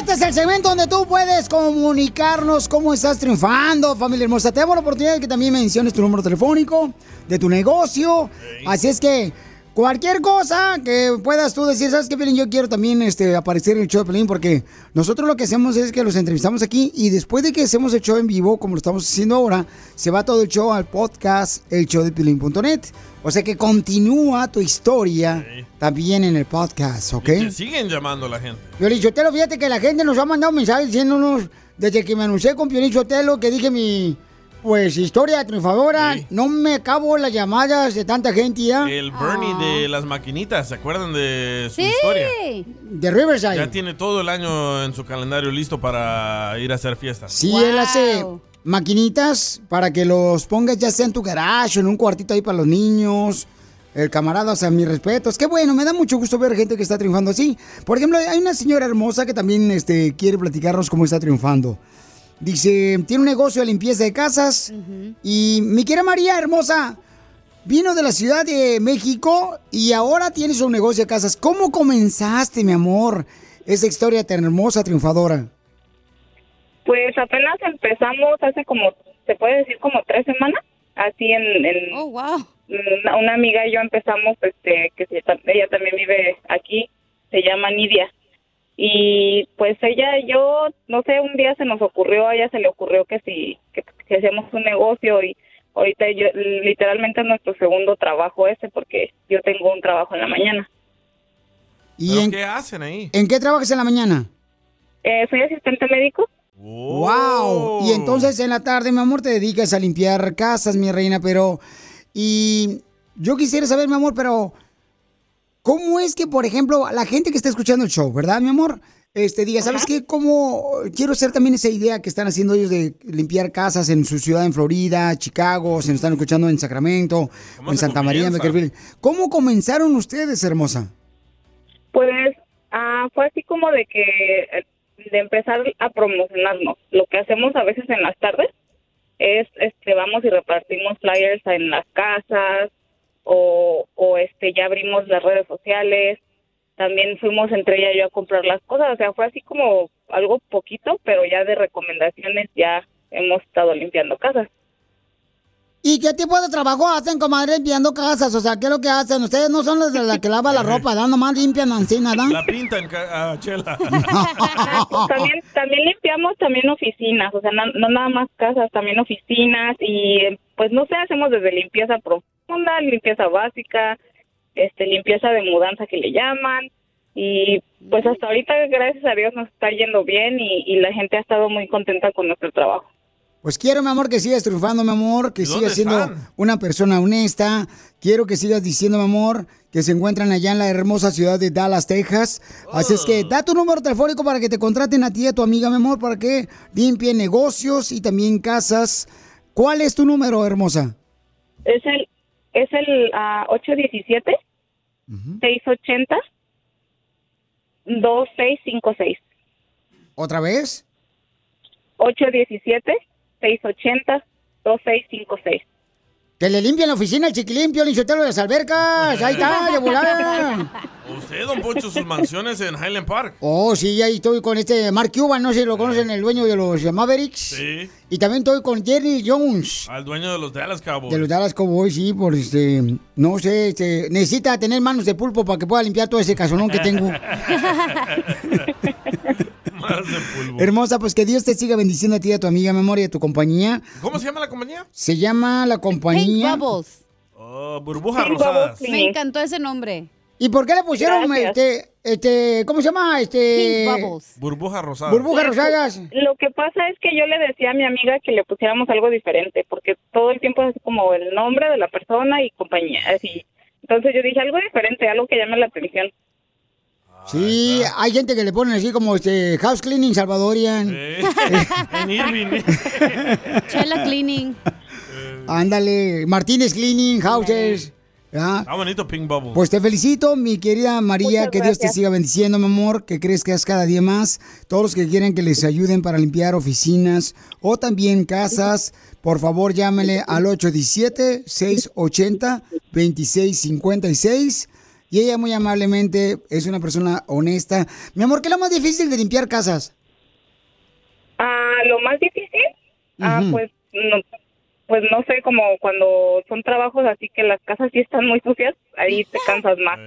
Este es el segmento donde tú puedes comunicarnos cómo estás triunfando, familia hermosa. Te damos la oportunidad de que también menciones tu número telefónico, de tu negocio. Así es que cualquier cosa que puedas tú decir, ¿sabes qué, Pelín? Yo quiero también este, aparecer en el show de Pelín porque nosotros lo que hacemos es que los entrevistamos aquí y después de que hacemos el show en vivo, como lo estamos haciendo ahora, se va todo el show al podcast, el show de Pelín.net. O sea que continúa tu historia también en el podcast, ¿ok? Que siguen llamando la gente. Piolín Sotelo, fíjate que la gente nos ha mandado mensajes diciéndonos, desde que me anuncié con Piolín Sotelo, que dije mi, pues, historia triunfadora, no me acabo las llamadas de tanta gente ya. El Bernie Ah. de las maquinitas, ¿se acuerdan de su historia? De Riverside. Ya tiene todo el año en su calendario listo para ir a hacer fiestas. Sí, él hace maquinitas para que los pongas ya sea en tu garage o en un cuartito ahí para los niños. El camarada, o sea, mis respetos. Qué bueno, me da mucho gusto ver gente que está triunfando así. Por ejemplo, hay una señora hermosa que también este, quiere platicarnos cómo está triunfando. Dice, tiene un negocio de limpieza de casas. Y mi querida María hermosa, vino de la Ciudad de México y ahora tienes un negocio de casas. ¿Cómo comenzaste, mi amor, esa historia tan hermosa, triunfadora? Pues apenas empezamos hace como, se puede decir como tres semanas, así en, en una, una amiga y yo empezamos, este, que se- ella también vive aquí, se llama Nidia. Y pues ella y yo, no sé, un día se nos ocurrió, a ella se le ocurrió que si, que, que hacíamos un negocio y ahorita yo, literalmente es nuestro segundo trabajo ese porque yo tengo un trabajo en la mañana. ¿Y ¿Pero en, qué hacen ahí? en qué trabajas en la mañana? Eh, soy asistente médico. ¡Wow! Y entonces en la tarde, mi amor, te dedicas a limpiar casas, mi reina, pero... Y yo quisiera saber, mi amor, pero... ¿Cómo es que, por ejemplo, la gente que está escuchando el show, ¿verdad, mi amor? este, diga, ¿sabes qué? Como quiero hacer también esa idea que están haciendo ellos de limpiar casas en su ciudad en Florida, Chicago, se nos están escuchando en Sacramento, en Santa María, en Bakersfield. ¿Cómo comenzaron ustedes, hermosa? Pues ah, fue así como de que eh, de empezar a promocionarnos. Lo que hacemos a veces en las tardes es, este, vamos y repartimos flyers en las casas o, o este, ya abrimos las redes sociales. También fuimos entre ella y yo a comprar las cosas. O sea, fue así como algo poquito, pero ya de recomendaciones ya hemos estado limpiando casas. ¿Y qué tipo de trabajo hacen, comadre, limpiando casas? O sea, ¿qué es lo que hacen? Ustedes no son los de la que lava la <laughs> ropa, ¿no? Nomás limpian así, nada. La pintan, a Chela. <laughs> <laughs> también también limpiamos también oficinas, o sea, no, no nada más casas, también oficinas y pues no sé, hacemos desde limpieza profunda, limpieza básica, este limpieza de mudanza que le llaman y pues hasta ahorita gracias a Dios nos está yendo bien y, y la gente ha estado muy contenta con nuestro trabajo. Pues quiero, mi amor, que sigas triunfando, mi amor, que ¿Dónde sigas siendo están? una persona honesta. Quiero que sigas diciendo, mi amor, que se encuentran allá en la hermosa ciudad de Dallas, Texas. Así es que da tu número telefónico para que te contraten a ti y a tu amiga, mi amor, para que limpien negocios y también casas. ¿Cuál es tu número, hermosa? Es el es el ah, 817 680 2656. ¿Otra vez? 817 680 2656. Que le limpien la oficina el chiquilimpio, el de las albercas. Ahí está, de volada. Usted, don Poncho, sus mansiones en Highland Park. Oh, sí, ahí estoy con este Mark Cuban, no sé si lo conocen, el dueño de los Mavericks. Sí. Y también estoy con Jerry Jones. Al dueño de los Dallas Cowboys. De los Dallas Cowboys, sí, por este, no sé, este, necesita tener manos de pulpo para que pueda limpiar todo ese casonón que tengo. <laughs> Hermosa, pues que Dios te siga bendiciendo a ti, y a tu amiga, y a tu compañía. ¿Cómo se llama la compañía? Se llama la compañía... Pink Bubbles. Oh, burbujas Pink rosadas. Bubbles. Me encantó ese nombre. ¿Y por qué le pusieron, Gracias. este, este, ¿cómo se llama? Este... Burbujas rosadas. Burbujas rosadas. Lo que pasa es que yo le decía a mi amiga que le pusiéramos algo diferente, porque todo el tiempo es como el nombre de la persona y compañía, así. Entonces yo dije algo diferente, algo que llame la atención. Sí, hay gente que le ponen así como este house cleaning salvadorian. <laughs> en Irving. <laughs> Chela Cleaning. Ándale, Martínez Cleaning Houses. ¿ya? Está bonito Pink Bubble. Pues te felicito, mi querida María, Muchas que Dios te siga bendiciendo, mi amor, que crezcas cada día más. Todos los que quieren que les ayuden para limpiar oficinas o también casas, por favor llámele al 817-680-2656. Y ella muy amablemente es una persona honesta. Mi amor, ¿qué es lo más difícil de limpiar casas? Ah, lo más difícil, ah, pues no, pues no sé, como cuando son trabajos así que las casas sí están muy sucias, ahí te cansas más.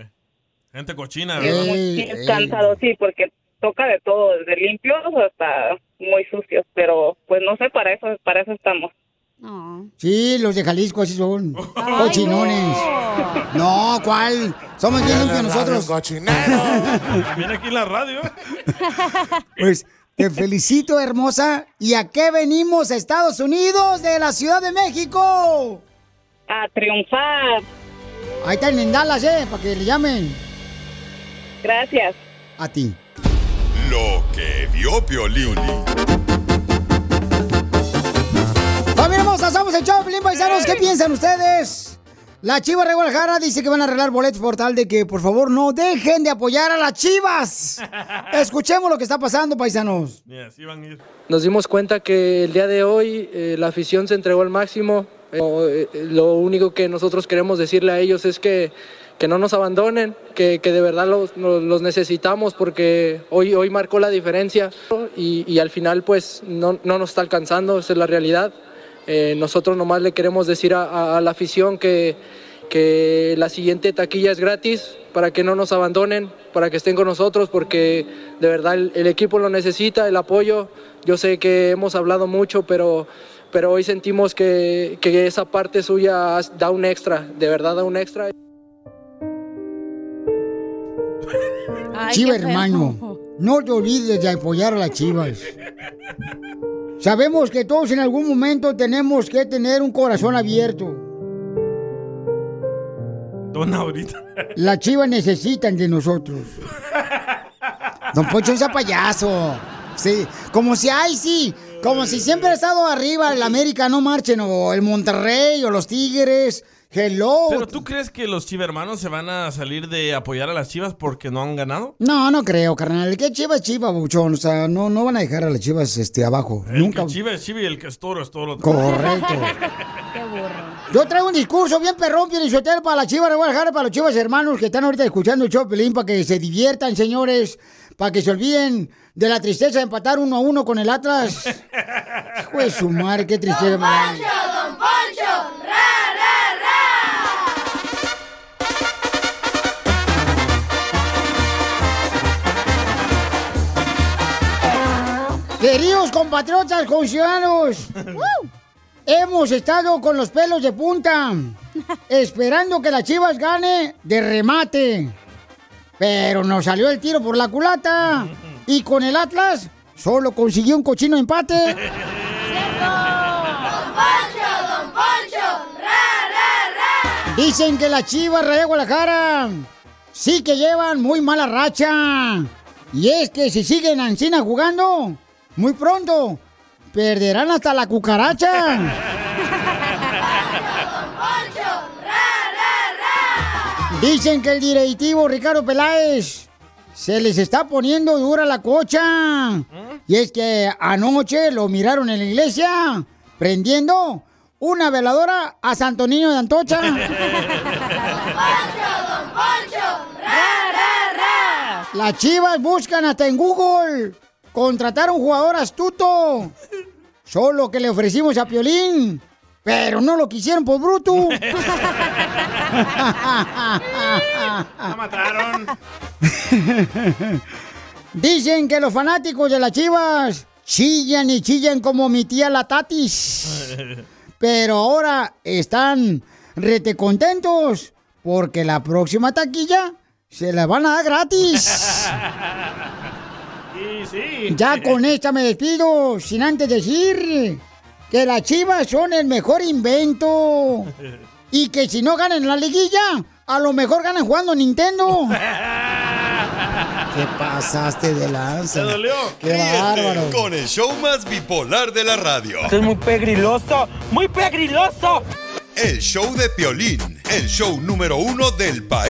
Gente cochina, ¿verdad? sí, es cansado, sí, porque toca de todo, desde limpios hasta muy sucios, pero pues no sé, para eso, para eso estamos. Sí, los de Jalisco así son. Cochinones. No, ¿cuál? Somos bien limpios nosotros. <laughs> Viene aquí en la radio. <laughs> Pues te felicito, hermosa. ¿Y a qué venimos a Estados Unidos de la Ciudad de México? A triunfar. Ahí están en Dallas, ¿eh? Para que le llamen. Gracias. A ti. Lo que vio Piolín. Hermosa, somos el show, Pelín Paisanos. ¿Qué piensan ustedes? La Chiva de Guadalajara dice que van a arreglar boletos por tal de que, por favor, no dejen de apoyar a las Chivas. <laughs> Escuchemos lo que está pasando, paisanos. Nos dimos cuenta que el día de hoy eh, la afición se entregó al máximo. Eh, eh, lo único que nosotros queremos decirle a ellos es que, que no nos abandonen, que, que de verdad los, los- los necesitamos porque hoy, hoy marcó la diferencia y, y al final pues no, no nos está alcanzando, esa es la realidad. Eh, nosotros nomás le queremos decir a, a- a la afición que, que la siguiente taquilla es gratis para que no nos abandonen, para que estén con nosotros, porque de verdad el, el equipo lo necesita, el apoyo. Yo sé que hemos hablado mucho, pero, pero hoy sentimos que, que esa parte suya da un extra, de verdad da un extra. Chiva, hermano, <laughs> no te olvides de apoyar a las Chivas. Sabemos que todos en algún momento tenemos que tener un corazón abierto. Dona ahorita. Las Chivas necesitan de nosotros. Don Poncho es payaso. Sí, como si, ay, sí, como si siempre ha estado arriba el América, no marchen, o el Monterrey, o los Tigres. Hello. ¿Pero tú crees que los chivermanos se van a salir de apoyar a las chivas porque no han ganado? No, no creo, carnal. ¿Qué chiva es chiva, buchón? O sea, no, no van a dejar a las chivas este, abajo. El Nunca. que chiva es chiva y el que es toro es toro. Correcto. <laughs> Yo traigo un discurso bien perrón, Pielichotel, para la chiva de Guadalajara, para los chivas hermanos que están ahorita escuchando el show, Pelín, para que se diviertan, señores, para que se olviden de la tristeza de empatar uno a uno con el Atlas. <laughs> Hijo de su madre, qué tristeza. man. don Poncho! Queridos compatriotas, conciudadanos, hemos estado con los pelos de punta, <laughs> esperando que las chivas gane de remate. Pero nos salió el tiro por la culata. Y con el Atlas, solo consiguió un cochino empate. <laughs> ¡Don Poncho, don Poncho! ¡Ra, ra, ra! Dicen que las chivas de Guadalajara sí que llevan muy mala racha. Y es que si siguen Ancina jugando, muy pronto perderán hasta la cucaracha. <laughs> Dicen que el directivo Ricardo Peláez se les está poniendo dura la cocha. Y es que anoche lo miraron en la iglesia prendiendo una veladora a Santo Niño de Antocha. <laughs> ¡Don Poncho, ra, ra, ra! Las chivas buscan hasta en Google contratar a un jugador astuto. Solo que le ofrecimos a Piolín. Pero no lo quisieron por bruto. <laughs> La mataron. Dicen que los fanáticos de las chivas chillan y chillan como mi tía la Tatis. Pero ahora están rete contentos porque la próxima taquilla se la van a dar gratis. <laughs> Sí, sí. Ya con esta me despido, sin antes decir que las chivas son el mejor invento. <laughs> Y que si no ganan la liguilla, a lo mejor ganan jugando Nintendo. <laughs> ¿Qué pasaste de lanza? ¿Te dolió? ¡Qué bárbaro! Con el show más bipolar de la radio. Esto es muy pegriloso, muy pegriloso. El show de Piolín, el show número uno del país.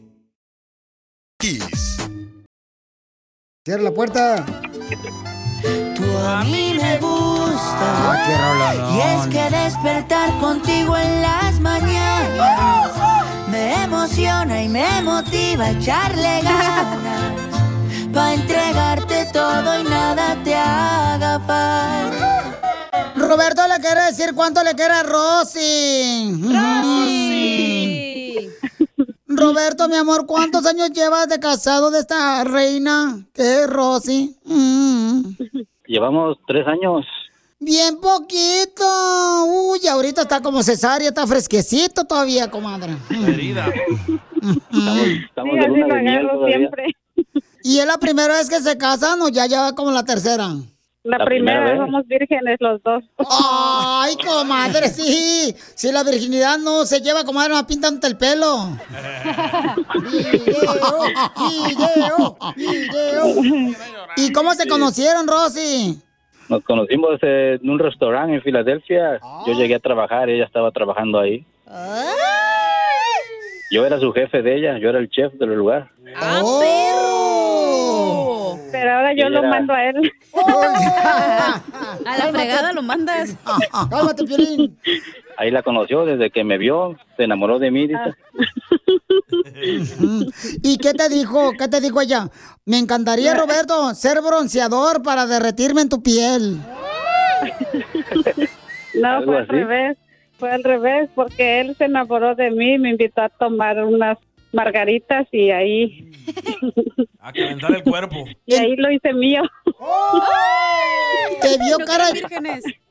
Cierra la puerta. Tú a mí me. Ah, rolonón. Y es que despertar contigo en las mañanas me emociona y me motiva a echarle ganas. Pa' entregarte todo y nada te haga falta. Roberto le quiere decir cuánto le quiere a Rosy. Roberto, mi amor, ¿cuántos años llevas de casado de esta reina que es Rosy? Mm. Llevamos tres años. Bien poquito. Uy, ahorita está como cesárea, está fresquecito todavía, comadre. Herida. Estamos, estamos de luna de miel todavía. ¿Y es la primera vez que se casan o ya lleva como la tercera? La La primera primera vez. Somos vírgenes los dos. Ay, comadre, sí. Si la virginidad no se lleva, comadre, me pintándote el pelo. Video, video, video. ¿Y cómo se conocieron, Rosy? Nos conocimos eh, en un restaurante en Filadelfia. Yo llegué a trabajar, ella estaba trabajando ahí. Yo era su jefe de ella, yo era el chef del lugar. ¡Oh! Ahora yo lo mando a él. A la fregada lo mandas. <laughs> Cálmate, Piolín. Ahí la conoció desde que me vio, se enamoró de mí, dice. <laughs> ¿Y qué te dijo? ¿Qué te dijo ella? Me encantaría, Roberto, ser bronceador para derretirme en tu piel. No, fue al revés. Fue al revés porque él se enamoró de mí, me invitó a tomar unas margaritas y ahí A calentar el cuerpo. y ahí lo hice mío. Te vio No cara,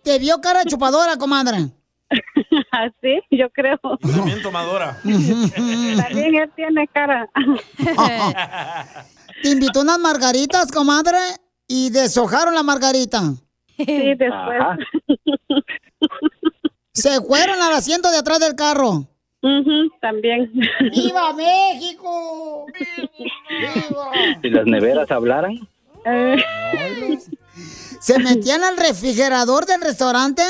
te vio cara de chupadora, comadre. <laughs> Así, yo creo. También tomadora. También él tiene cara. Te invitó unas margaritas, comadre, y deshojaron la margarita. Sí, después. Ajá. Se fueron al asiento de atrás del carro. También. ¡Viva <laughs> México! Si las neveras hablaran, ¿Se metían al refrigerador del restaurante?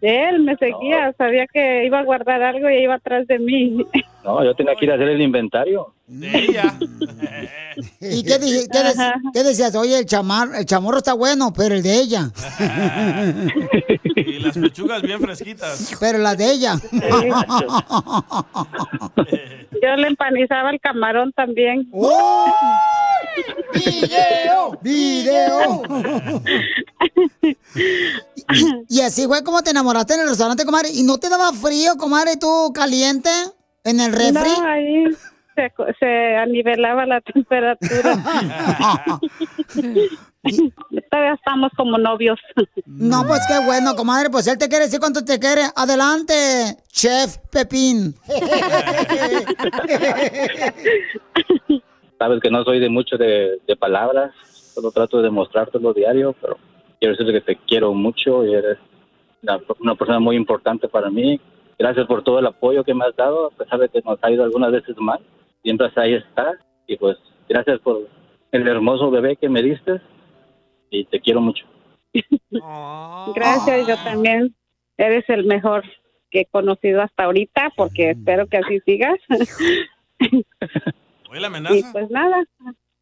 Él me seguía, sabía que iba a guardar algo y iba atrás de mí. no, yo tenía que ir a hacer el inventario. De ella. <laughs> ¿Y qué, dije- qué dec- qué decías? Oye, el, chamar, el chamorro está bueno, pero el de ella. <laughs> Y las pechugas bien fresquitas. Pero la de ella. Yo le empanizaba el camarón también. ¡Video! ¡Video! <laughs> Y, y así fue como te enamoraste en el restaurante, comadre. ¿Y no te daba frío, comadre, tú caliente en el refri? No, ahí se, se anivelaba la <laughs> temperatura. <laughs> Todavía estamos como novios. No, pues qué bueno, comadre. Pues él te quiere decir cuánto te quiere. Adelante, chef Pepín. <laughs> Sabes que no soy de mucho de, de palabras, solo trato de demostrártelo diario, pero quiero decirte que te quiero mucho y eres una, una persona muy importante para mí. Gracias por todo el apoyo que me has dado, a pesar de que nos ha ido algunas veces mal. Siempre ahí estás y pues gracias por el hermoso bebé que me diste y te quiero mucho. Gracias, yo también. Eres el mejor que he conocido hasta ahorita, porque espero que así sigas. <laughs> ¿Oye la Y amenaza? pues nada,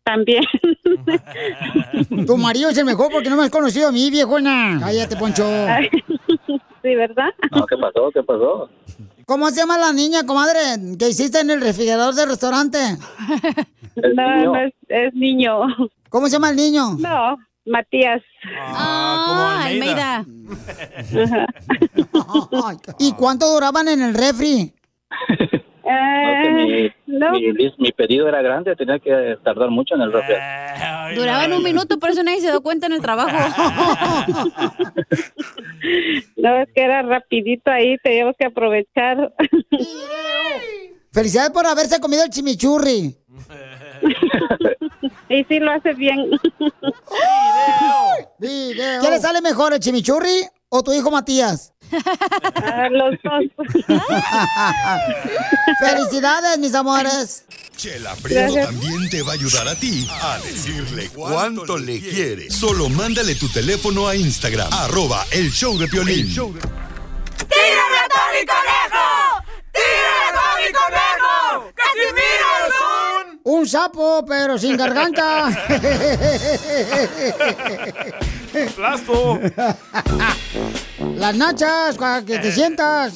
también. <laughs> Tu marido es el mejor porque no me has conocido a mí, viejona. Cállate, Poncho. Sí, ¿verdad? No, ¿qué pasó? ¿Qué pasó? ¿Cómo se llama la niña, comadre, que hiciste en el refrigerador del restaurante? No, no es, es niño. ¿Cómo se llama el niño? No, Matías. Ah, Almeida. <laughs> ¿Y cuánto duraban en el refri? <laughs> No, que mi, Eh, no. mi, pedido era grande, tenía que tardar mucho en el refri. Duraban un minuto, por eso nadie se dio cuenta en el trabajo. <laughs> No, es que era rapidito ahí, teníamos que aprovechar. <laughs> Felicidades por haberse comido el chimichurri. <laughs> y sí lo hace bien. ¿Qué le sale mejor, el chimichurri o tu hijo Matías? Los dos. <laughs> Felicidades, mis amores. Chela Prieto también te va a ayudar a ti a decirle cuánto le quiere. Solo mándale tu teléfono a Instagram, arroba el show de Piolín. ¡Tírame a Tony Conejo! ¡Tírame a Tony Conejo! ¡Casimiro es un... Un sapo, pero sin garganta. Plasto. Las nachas, para que te sientas.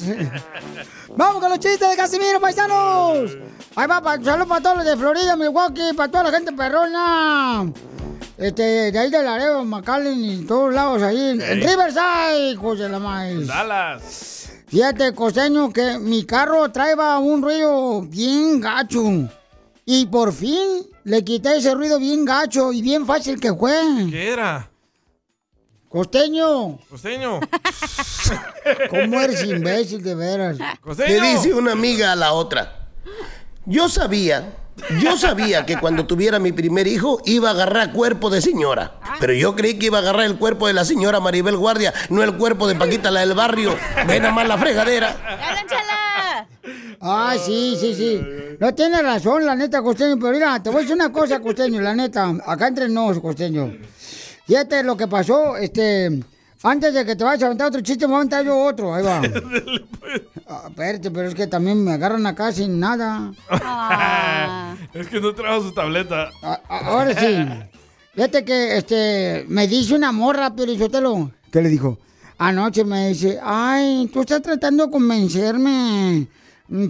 Vamos con los chistes de Casimiro, paisanos. Ahí va, pa, saludos para todos los de Florida, Milwaukee, para toda la gente perrona. Este, de ahí de Laredo, McAllen y todos lados ahí. En. Riverside, de la maíz. Dallas. Fíjate, costeño, que mi carro traeba un ruido bien gacho. Y por fin le quité ese ruido bien gacho y bien fácil que fue. ¿Qué era? Costeño, Costeño. <laughs> ¿cómo eres imbécil de veras? Le dice una amiga a la otra. Yo sabía, yo sabía que cuando tuviera mi primer hijo iba a agarrar cuerpo de señora. Pero yo creí que iba a agarrar el cuerpo de la señora Maribel Guardia, no el cuerpo de Paquita, la del barrio. Ven a más la fregadera. Ah, sí, sí, sí. No tiene razón, la neta, costeño. Pero mira, te voy a decir una cosa, costeño, la neta. Acá entre nos, costeño. Fíjate lo que pasó, este... Antes de que te vayas a aventar otro chiste, me voy a aventar yo otro. Ahí va. <laughs> Ah, espérate, pero es que también me agarran acá sin nada. <laughs> Es que no trajo su tableta. A- Ahora sí. Fíjate que este me dice una morra, pero Sotelo, ¿qué le dijo? Anoche me dice, ay, tú estás tratando de convencerme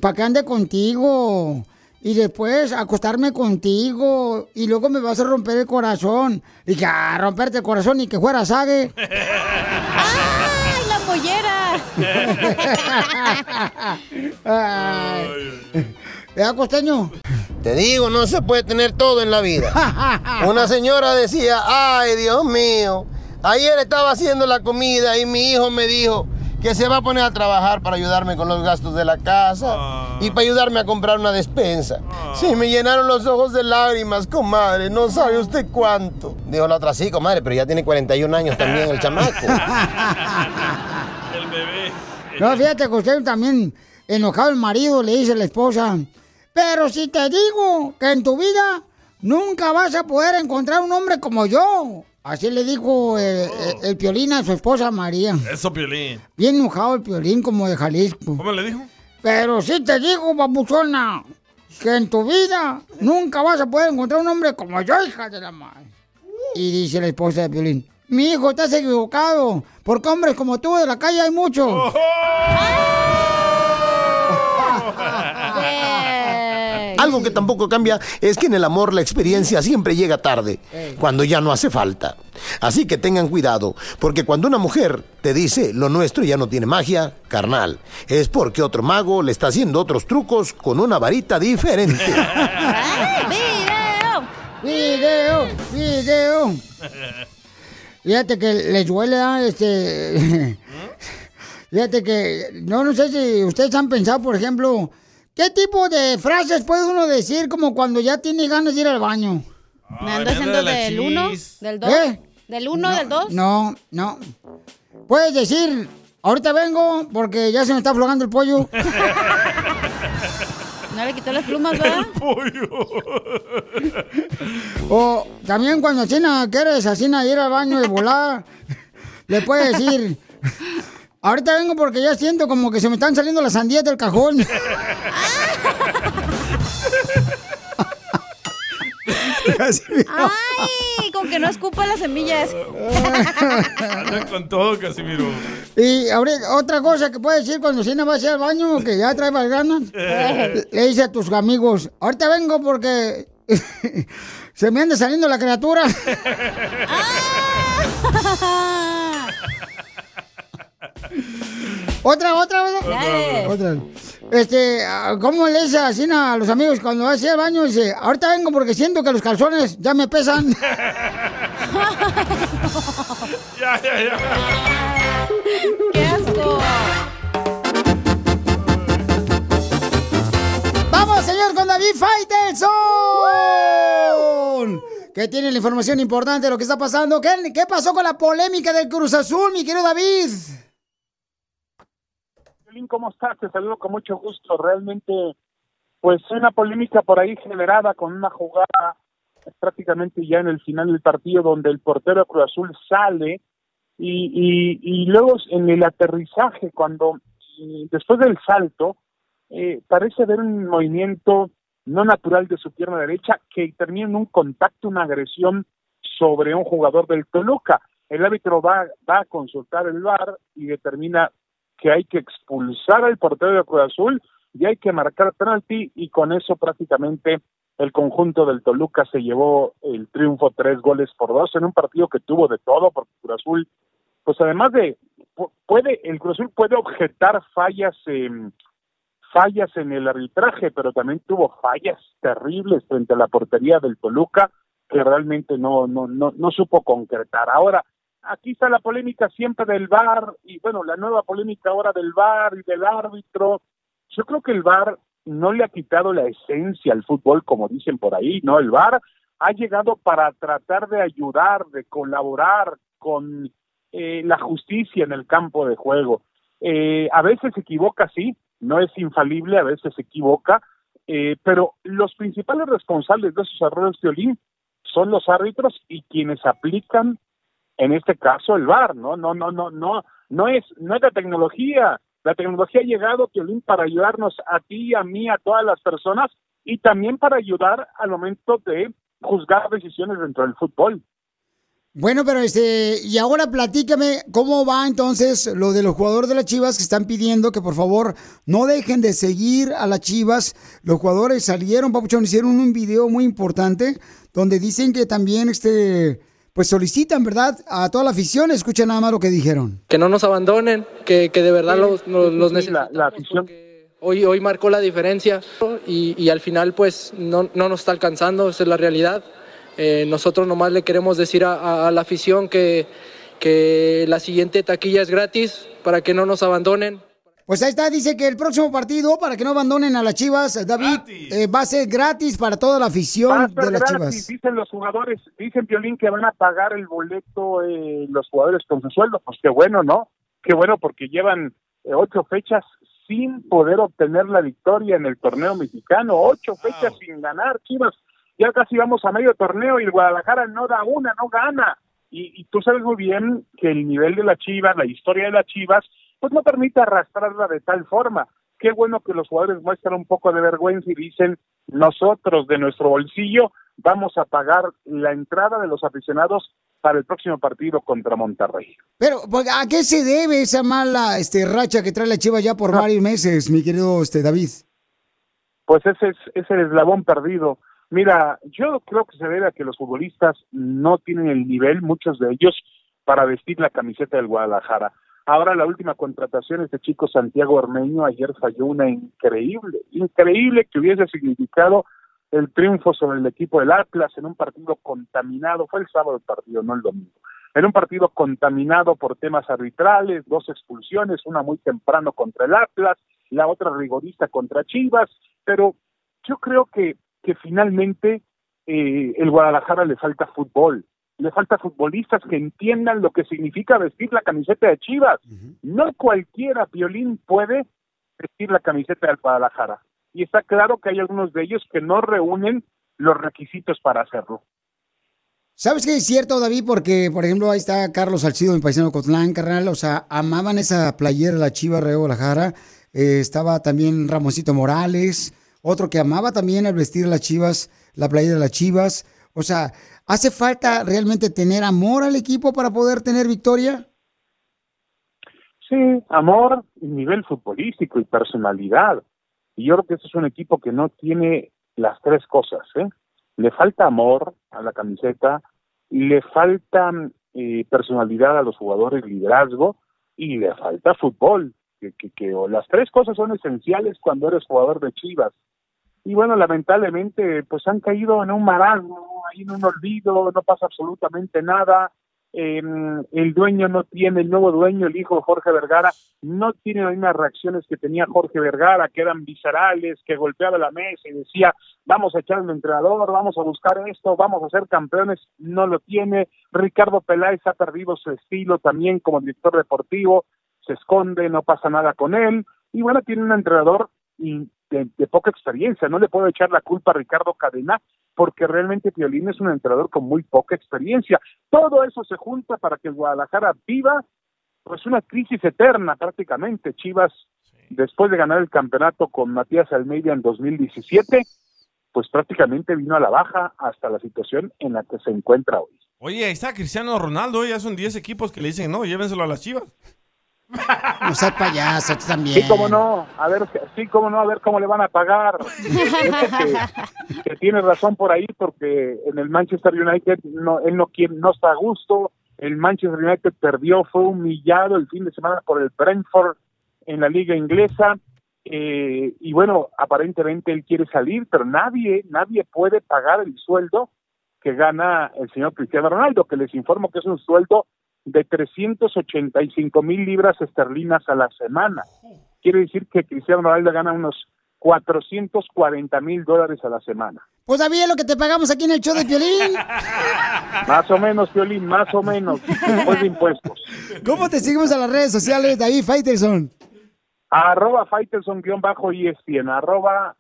para que ande contigo y después acostarme contigo y luego me vas a romper el corazón. Y que ah, romperte el corazón y que fuera sague. <laughs> ¡Ay, la mollera! <laughs> ¿Verdad, costeño? Te digo, no se puede tener todo en la vida. <laughs> Una señora decía, ay Dios mío, ayer estaba haciendo la comida y mi hijo me dijo que se va a poner a trabajar para ayudarme con los gastos de la casa y para ayudarme a comprar una despensa. Sí, me llenaron los ojos de lágrimas, comadre, no sabe usted cuánto. Dijo la otra, sí, comadre, pero ya tiene 41 años también el chamaco. <laughs> El bebé. No, fíjate que usted también, enojado el marido, le dice a la esposa, pero si te digo que en tu vida nunca vas a poder encontrar un hombre como yo. Así le dijo el, el- el Piolín a su esposa María. Eso, Piolín. Bien enojado el Piolín como de Jalisco. ¿Cómo le dijo? Pero si te digo, babuchona, que en tu vida nunca vas a poder encontrar un hombre como yo, hija de la madre. Y dice la esposa de Piolín, mi hijo, estás equivocado, porque hombres como tú de la calle hay muchos. <laughs> <laughs> Algo que tampoco cambia es que en el amor la experiencia siempre llega tarde, cuando ya no hace falta. Así que tengan cuidado, porque cuando una mujer te dice lo nuestro ya no tiene magia, carnal, es porque otro mago le está haciendo otros trucos con una varita diferente. <laughs> ¡Video! ¡Video! Fíjate que les duele, este... <laughs> Fíjate que, no, no sé si ustedes han pensado, por ejemplo, ¿qué tipo de frases puede uno decir como cuando ya tiene ganas de ir al baño? ¿Me ando haciendo del 1? ¿Del 2? ¿Eh? ¿Del 1? ¿Del 2? No, no. Puedes decir, ahorita vengo porque ya se me está aflojando el pollo. <laughs> No le quitó las plumas, ¿verdad? <laughs> O también cuando China quieres así ir al baño de volar, le puedes decir, ahorita vengo porque ya siento como que se me están saliendo las sandías del cajón. <laughs> <laughs> ¡Ay! Con que no escupa las semillas. Anda con todo, Casimiro. Y ahorita, otra cosa que puedes decir cuando China va hacia el baño, que ya trae ganas, <laughs> le dice a tus amigos, ahorita vengo porque se me anda saliendo la criatura. <laughs> Otra, otra, otra. Este, ah, ¿cómo le dice así a los amigos cuando va hacia el baño? Dice, ahorita vengo porque siento que los calzones ya me pesan. <laughs> <laughs> Ya, ya, ya. ¡Qué asco! ¡Vamos, señor, con David Faitelson! Que tiene la información importante de lo que está pasando. ¿Qué, qué pasó con la polémica del Cruz Azul, mi querido David? ¿Cómo estás? Te saludo con mucho gusto. Realmente, pues una polémica por ahí generada con una jugada prácticamente ya en el final del partido donde el portero Cruz Azul sale y, luego en el aterrizaje, cuando y después del salto, eh, parece haber un movimiento no natural de su pierna derecha que termina en un contacto, una agresión sobre un jugador del Toluca. El árbitro va, va a consultar el VAR y determina que hay que expulsar al portero de Cruz Azul y hay que marcar penalti y con eso prácticamente el conjunto del Toluca se llevó el triunfo tres goles por dos en un partido que tuvo de todo porque Cruz Azul pues además de pu- puede el Cruz Azul puede objetar fallas en fallas en el arbitraje pero también tuvo fallas terribles frente a la portería del Toluca que realmente no no no no supo concretar. Ahora aquí está la polémica siempre del VAR y bueno, la nueva polémica ahora del VAR y del árbitro. Yo creo que el VAR no le ha quitado la esencia al fútbol como dicen por ahí, ¿no? El VAR ha llegado para tratar de ayudar, de colaborar con eh, la justicia en el campo de juego. Eh, a veces se equivoca, sí, no es infalible, a veces se equivoca, eh, pero los principales responsables de esos errores de Olín son los árbitros y quienes aplican en este caso el VAR, ¿no? No, no, no, no, no es, no es la tecnología. La tecnología ha llegado, Piolín, para ayudarnos a ti, a mí, a todas las personas y también para ayudar al momento de juzgar decisiones dentro del fútbol. Bueno, pero este, y ahora platícame cómo va entonces lo de los jugadores de las Chivas que están pidiendo que por favor no dejen de seguir a las Chivas. Los jugadores salieron, Papuchón, hicieron un video muy importante donde dicen que también este pues solicitan, ¿verdad? A toda la afición, escuchen nada más lo que dijeron. Que no nos abandonen, que, que de verdad los, los, los necesitamos. La afición. Hoy, hoy marcó la diferencia y, y al final pues no, no nos está alcanzando, esa es la realidad. Eh, nosotros nomás le queremos decir a, a- a la afición que, que la siguiente taquilla es gratis para que no nos abandonen. Pues ahí está, dice que el próximo partido, para que no abandonen a las Chivas, David, eh, va a ser gratis para toda la afición de las gratis, Chivas. dicen los jugadores, dicen Piolín que van a pagar el boleto eh, los jugadores con su sueldo. Pues qué bueno, ¿no? Qué bueno porque llevan eh, ocho fechas sin poder obtener la victoria en el torneo mexicano, ocho fechas sin ganar, Chivas. Ya casi vamos a medio torneo y el Guadalajara no da una, no gana. Y, y tú sabes muy bien que el nivel de la Chivas, la historia de las Chivas, pues no permite arrastrarla de tal forma. Qué bueno que los jugadores muestran un poco de vergüenza y dicen, nosotros de nuestro bolsillo vamos a pagar la entrada de los aficionados para el próximo partido contra Monterrey. Pero, pues, ¿a qué se debe esa mala este, racha que trae la Chivas ya por varios meses, mi querido este, David? Pues ese es, ese es el eslabón perdido. Mira, yo creo que se debe a que los futbolistas no tienen el nivel, muchos de ellos, para vestir la camiseta del Guadalajara. Ahora la última contratación, este chico Santiago Ormeño, ayer falló una increíble, increíble que hubiese significado el triunfo sobre el equipo del Atlas en un partido contaminado, fue el sábado el partido, no el domingo, en un partido contaminado por temas arbitrales, dos expulsiones, una muy temprano contra el Atlas, la otra rigorista contra Chivas, pero yo creo que, que finalmente eh, el Guadalajara le falta fútbol, le falta futbolistas que entiendan lo que significa vestir la camiseta de Chivas. No cualquiera, Violín, puede vestir la camiseta del Guadalajara. Y está claro que hay algunos de ellos que no reúnen los requisitos para hacerlo. ¿Sabes qué es cierto, David? Porque, por ejemplo, ahí está Carlos Salcido, mi paisano Cotlán, carnal. O sea, amaban esa playera, la Chiva Reo Guadalajara. Eh, estaba también Ramoncito Morales, otro que amaba también al vestir las chivas, la playera de las chivas. O sea, ¿hace falta realmente tener amor al equipo para poder tener victoria? Sí, amor, nivel futbolístico y personalidad. Y yo creo que este es un equipo que no tiene las tres cosas. ¿eh? Le falta amor a la camiseta, le falta eh, personalidad a los jugadores, liderazgo, y le falta fútbol. Que, que, que o las tres cosas son esenciales cuando eres jugador de Chivas. Y bueno, lamentablemente, pues han caído en un marasmo, ahí en un olvido, no pasa absolutamente nada. Eh, el dueño no tiene, el nuevo dueño, el hijo Jorge Vergara, no tiene las mismas reacciones que tenía Jorge Vergara, que eran viscerales, que golpeaba la mesa y decía, vamos a echar un entrenador, vamos a buscar esto, vamos a ser campeones, no lo tiene. Ricardo Peláez ha perdido su estilo también como director deportivo, se esconde, no pasa nada con él, y bueno, tiene un entrenador de, de, poca experiencia. No le puedo echar la culpa a Ricardo Cadena porque realmente Piolín es un entrenador con muy poca experiencia. Todo eso se junta para que el Guadalajara viva pues una crisis eterna prácticamente. Chivas, después de ganar el campeonato con Matías Almeida en 2017, pues prácticamente vino a la baja hasta la situación en la que se encuentra hoy. Oye, ahí está Cristiano Ronaldo, ya son 10 equipos que le dicen, no, llévenselo a las Chivas. No seas también. Sí, cómo no, a ver, sí, cómo no, a ver cómo le van a pagar. que, tiene razón por ahí, porque en el Manchester United no, él no quiere, no está a gusto. El Manchester United perdió, fue humillado el fin de semana por el Brentford en la liga inglesa. Eh, y bueno, aparentemente él quiere salir, pero nadie, nadie puede pagar el sueldo que gana el señor Cristiano Ronaldo, que les informo que es un sueldo de 385 mil libras esterlinas a la semana. Quiere decir que Cristiano Ronaldo gana unos 440 mil dólares a la semana. Pues David, lo que te pagamos aquí en el show de Piolín. <laughs> más o menos, Piolín, más o menos, después de impuestos. ¿Cómo te seguimos a las redes sociales, David Faitelson? Arroba Faitelson-ESPN, arroba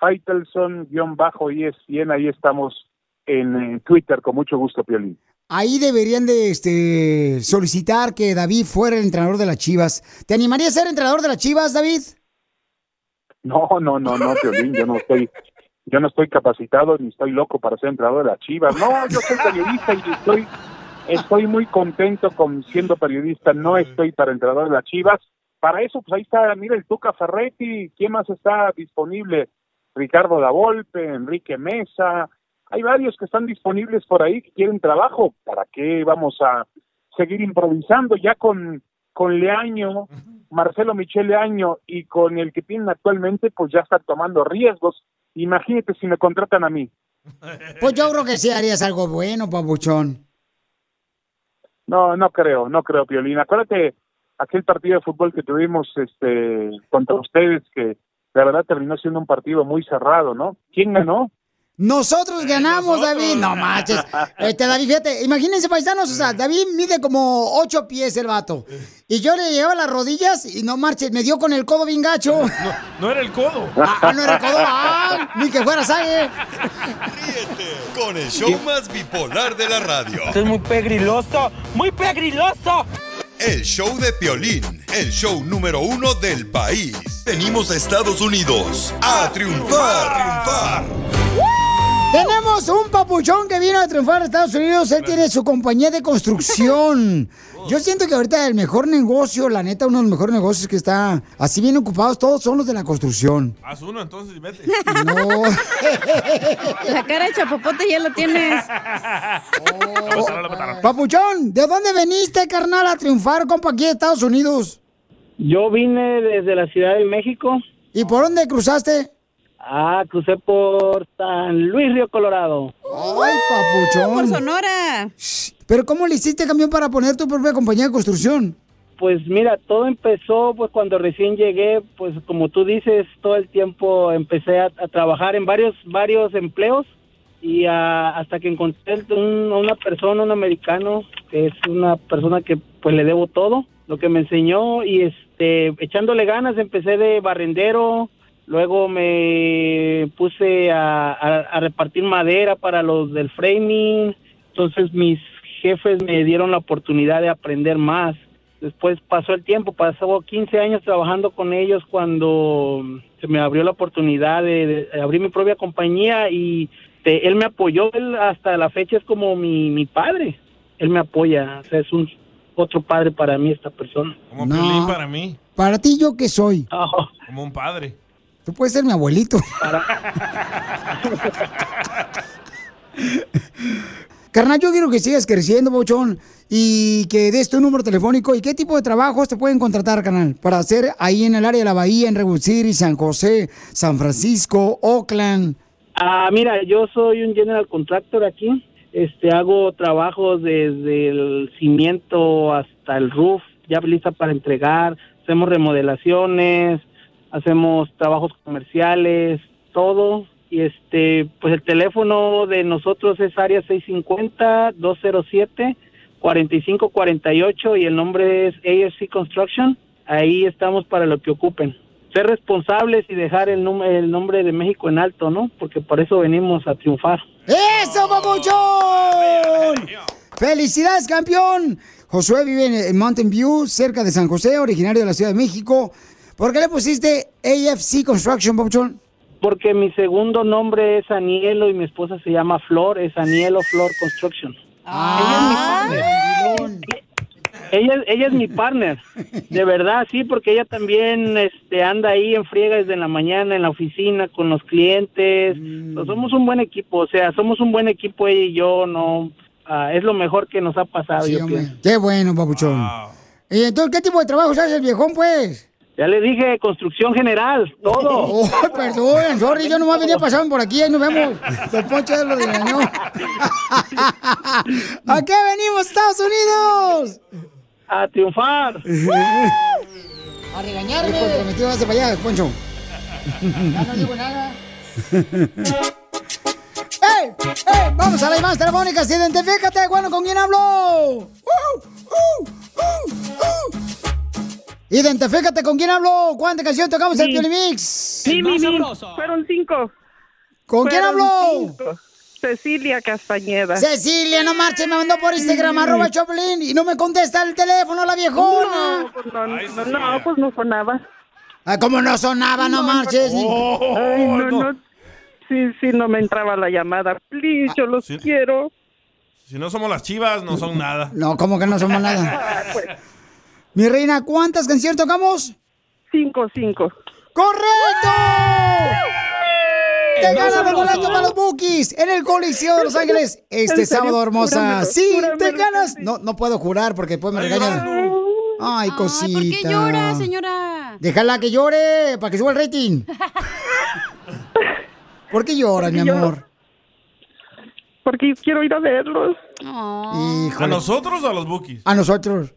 Faitelson-ESPN, ahí estamos en, en Twitter, con mucho gusto, Piolín ahí deberían de este, solicitar que David fuera el entrenador de las Chivas. ¿Te animaría a ser entrenador de las Chivas, David? No, no, no, no, Piolín, yo no estoy, yo no estoy capacitado ni estoy loco para ser entrenador de las Chivas. No, yo soy periodista y estoy estoy muy contento con siendo periodista. No estoy para entrenador de las Chivas. Para eso, pues ahí está, mira el Tuca Ferretti. ¿Quién más está disponible? Ricardo La Volpe, Enrique Mesa. Hay varios que están disponibles por ahí que quieren trabajo. ¿Para qué vamos a seguir improvisando ya con con Leaño, Marcelo Michel Leaño y con el que tienen actualmente, pues ya están tomando riesgos. Imagínate si me contratan a mí. <laughs> Pues yo creo que sí harías algo bueno, papuchón. No, no creo, no creo, Piolín. Acuérdate aquel partido de fútbol que tuvimos este contra ustedes que la verdad terminó siendo un partido muy cerrado, ¿no? ¿Quién ganó? Nosotros ganamos, David. No manches. Este, David, fíjate, imagínense, paisanos, o sea, David mide como ocho pies el vato. Y yo le llevaba las rodillas y no marches, me dio con el codo bien gacho. No era el codo. Ah, no era el codo. Ah, ni que fuera sangre. Con el show más bipolar de la radio. Esto es muy pegriloso, muy pegriloso. El show de Piolín, el show número uno del país. Venimos a Estados Unidos a triunfar. A triunfar. Tenemos un papuchón que vino a triunfar a Estados Unidos. Él tiene su compañía de construcción. <laughs> Yo siento que ahorita el mejor negocio, la neta, uno de los mejores negocios que está así bien ocupados, todos son los de la construcción. Haz uno entonces y vete. No. <laughs> La cara de chapopote ya lo tienes. <laughs> Papuchón, ¿de dónde veniste, carnal, a triunfar, compa, aquí de Estados Unidos? Yo vine desde la Ciudad de México. ¿Y por dónde cruzaste? Ah, crucé por San Luis Río Colorado. ¡Ay, papuchón! Por Sonora. Pero ¿cómo le hiciste, camión, para poner tu propia compañía de construcción? Pues mira, todo empezó pues cuando recién llegué, pues como tú dices, todo el tiempo empecé a, a trabajar en varios varios empleos y ah, hasta que encontré un- a una persona, un americano, que es una persona que pues le debo todo, lo que me enseñó y este echándole ganas empecé de barrendero, luego me puse a, a- a repartir madera para los del framing, entonces mis jefes me dieron la oportunidad de aprender más. Después pasó el tiempo, pasó 15 años trabajando con ellos cuando se me abrió la oportunidad de, de abrir mi propia compañía y este, él me apoyó, él hasta la fecha es como mi, mi padre. Él me apoya, o sea, es un otro padre para mí esta persona. Como Piolín para mí. Para ti, ¿yo qué soy? <laughs> Como un padre. Tú puedes ser mi abuelito. <laughs> Carnal, yo quiero que sigas creciendo, Bochón, y que des tu número telefónico y qué tipo de trabajos te pueden contratar, canal, para hacer ahí en el área de la Bahía, en Redwood City, San José, San Francisco, Oakland. Ah, mira, yo soy un general contractor aquí. Este, hago trabajos desde el cimiento hasta el roof, ya lista para entregar. Hacemos remodelaciones, hacemos trabajos comerciales, todo. Y este, pues el teléfono de nosotros es área 650-207-4548 y el nombre es AFC Construction. Ahí estamos para lo que ocupen. Ser responsables y dejar el, num- el nombre de México en alto, ¿no? Porque por eso venimos a triunfar. ¡Eso, papuchón! ¡Felicidades, campeón! Josué vive en Mountain View, cerca de San José, originario de la Ciudad de México. ¿Por qué le pusiste AFC Construction, papuchón? Porque mi segundo nombre es Anielo y mi esposa se llama Flor, es Anielo Flor Construction. Ella, es- ella es mi partner, de verdad, sí, porque ella también este, anda ahí en friega desde la mañana en la oficina con los clientes. No, somos un buen equipo, o sea, somos un buen equipo ella y yo, no, ah, es lo mejor que nos ha pasado, Sí, yo pienso. Qué bueno, papuchón. ¿Y entonces qué tipo de trabajo hace el viejón, pues? Ya le dije, construcción general, todo. <laughs> Oh, perdón, sorry, yo nomás venía pasando por aquí, ahí nos vemos. <laughs> Don Poncho ya lo regañó. <laughs> ¿A qué venimos, Estados Unidos? A triunfar. A regañarme. Comprometido hace para allá, Poncho. Ya no digo nada. ¡Ey! ¡Ey! Vamos a las llamadas telefónicas. Identifícate, bueno, ¿con quién hablo? ¡Uh! ¡Uh! ¡Uh! ¡Uh! Identifícate, ¿con quién hablo? ¿Cuántas canciones tocamos en el Piolimix? Sí, mi. Fueron cinco. ¿Con quién habló? cinco. Cecilia Castañeda. Cecilia, no marches, me mandó por Instagram, arroba Choplin, y no me contesta el teléfono la viejona. No, pues no, no, no, pues no sonaba. Ah, ¿cómo no sonaba? No, marches. Ay, no, no. sí, sí, no me entraba la llamada. Please, yo los quiero. Si no somos las chivas, no son nada. No, ¿cómo que no somos nada? <laughs> Mi reina, ¿cuántas canciones tocamos? Cinco, cinco. ¡Correcto! Te ganas los boletos para los Bookies en el Coliseo de Los <laughs> Ángeles este sábado, hermosa. Júramelo, Sí, te ganas. No, no puedo jurar porque después me regañan. Ay, cosita. ¿Por qué llora, señora? Déjala que llore para que suba el rating. <laughs> ¿Por qué lloras, mi amor? Porque quiero ir a verlos. ¿A nosotros o a los bookies? A nosotros.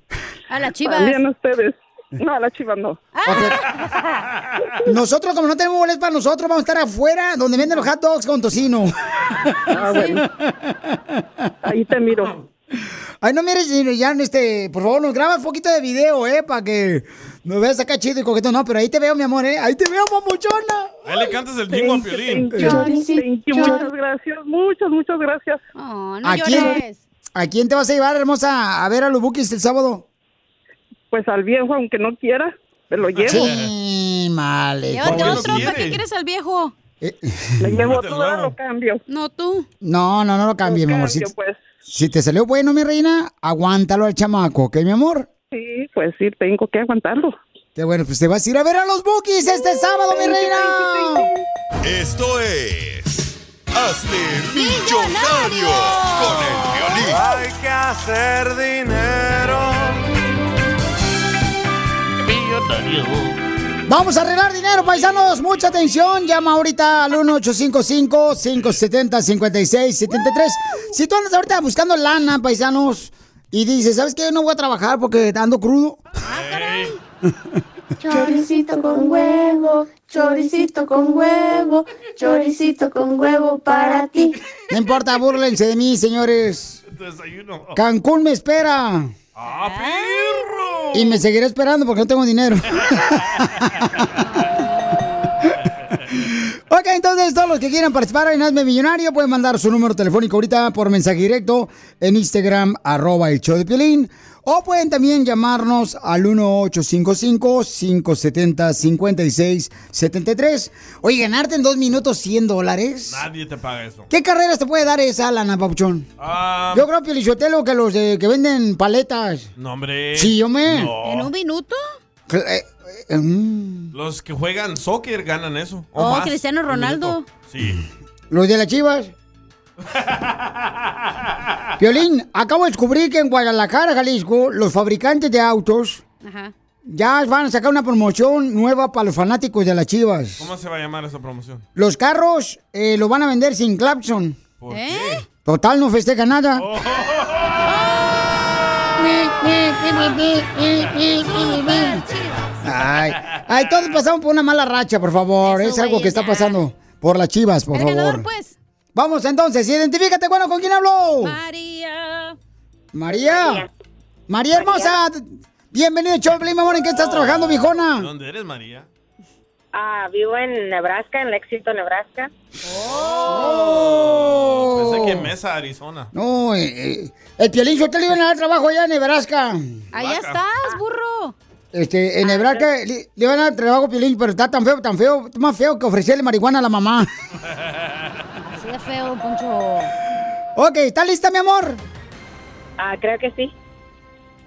A las chivas. También a ustedes. No, a las chivas no. Nosotros, como no tenemos boletos para nosotros, vamos a estar afuera donde venden los hot dogs con tocino. Ah, bueno. Ahí te miro. Ay, no mires, ya, este, por favor, nos grabas un poquito de video, ¿eh? Para que nos veas acá chido y coqueto. No, pero ahí te veo, mi amor, ¿eh? Ahí te veo, papuchona. Ahí le cantas el jingo a Piolín. Muchas gracias, muchas, muchas gracias. ¿A quién, ¿A quién te vas a llevar, hermosa, a ver a los bookies el sábado? Pues al viejo, aunque no quiera, me lo llevo. Sí, male. Llévate otro, ¿para qué quieres al viejo? Me llevo todo, lo cambio. No, tú. No, no, no lo cambies, mi amor. Si, cambio, pues. Si te salió bueno, mi reina, aguántalo al chamaco, ¿ok, mi amor? Sí, pues sí, tengo que aguantarlo. Qué bueno, pues te vas a ir a ver a los bookies este sábado, mi reina. Esto es. Hazte millonario con el violín. Hay que hacer dinero. Millonario. Vamos a arreglar dinero, paisanos. Mucha atención. Llama ahorita al 1855-570-5673. Si tú andas ahorita buscando lana, paisanos, y dices, ¿sabes qué? No voy a trabajar porque ando crudo. <laughs> Choricito con huevo, choricito con huevo, choricito con huevo para ti. No importa, búrlense de mí, señores. Desayuno. Cancún me espera. ¡Ah, perro! Y me seguiré esperando porque no tengo dinero. <laughs> ok, entonces todos los que quieran participar en Hazme Millonario pueden mandar su número telefónico ahorita por mensaje directo en Instagram, arroba el show de Piolín. O pueden también llamarnos al 1855-570-5673. Oye, ganarte en dos minutos 100 dólares. Nadie te paga eso. ¿Qué carreras te puede dar esa lana, Papuchón? Ah, Yo creo, Piolichotelo, que los de- que venden paletas. no, hombre. Sí, hombre. No. ¿En un minuto? Eh, eh, mm. Los que juegan soccer ganan eso. o Oh, más. Cristiano Ronaldo. Sí. Los de las chivas. <laughs> Violín, acabo de descubrir que en Guadalajara, Jalisco, los fabricantes de autos Ajá. ya van a sacar una promoción nueva para los fanáticos de las chivas. ¿Cómo se va a llamar esa promoción? Los carros eh, los van a vender sin clapson. ¿Por ¿Eh? qué? Total, no festeja nada. Oh. Ay, ay, todos pasamos por una mala racha, por favor. es algo que está pasando por las chivas, por El ganador, favor. pues. Vamos entonces, identifícate, bueno, ¿con quién hablo? María. María. María hermosa. Bienvenido, Choplin, mi amor. ¿En qué estás trabajando, viejona? ¿Dónde eres, María? Ah, vivo en Nebraska, en Lexington, Nebraska. Oh. Pensé que en Mesa, Arizona. No, eh, eh, el Piolín yo te le iban a dar trabajo allá en Nebraska. Allá estás, burro. Este, en Nebraska le, le iban a dar trabajo a Piolín, pero está tan feo, tan feo, más feo que ofrecerle marihuana a la mamá. <laughs> Feo, Poncho. Ok, ¿está lista, mi amor? Ah, creo que sí.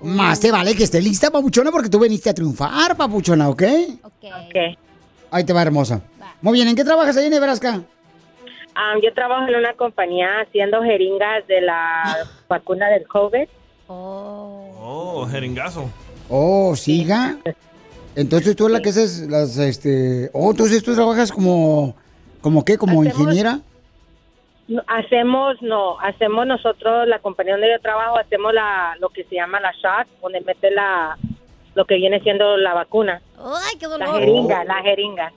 Más te vale que esté lista, papuchona, porque tú veniste a triunfar, papuchona, ¿ok? Ok. Ahí te va, hermosa. Muy bien, ¿en qué trabajas ahí en Nebraska? Yo trabajo en una compañía haciendo jeringas de la vacuna del COVID. Oh, jeringazo. Oh, siga. Entonces tú es la que haces las, este... Oh, entonces tú trabajas como... ¿Como qué? ¿Como Hacemos- ingeniera? No, Hacemos, no, hacemos nosotros, la compañía donde yo trabajo, hacemos la, lo que se llama la shot, donde mete la, lo que viene siendo la vacuna. Ay, qué La dolor. jeringa, la jeringa.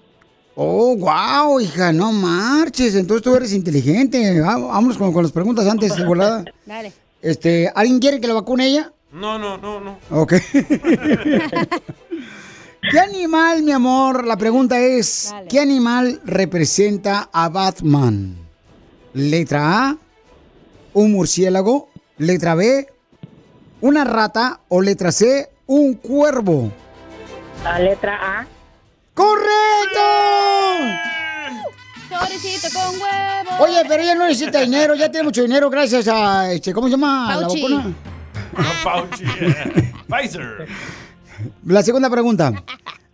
Oh, wow, hija, no marches. Entonces tú eres inteligente. Va- Vámonos con, con las preguntas antes de volada. <laughs> Dale. Este, ¿alguien quiere que la vacune ella? No, no, no, no. Ok. <laughs> ¿Qué animal, mi amor? La pregunta es, ¿qué animal representa a Batman? Letra A, un murciélago. Letra B, una rata. O letra C, un cuervo. La letra A. ¡Correcto! Con huevo. Oye, pero ella no necesita dinero, ya tiene mucho dinero gracias a, este, ¿cómo se llama? La vacuna. <laughs> No, Fauci. eh. Pfizer. La segunda pregunta.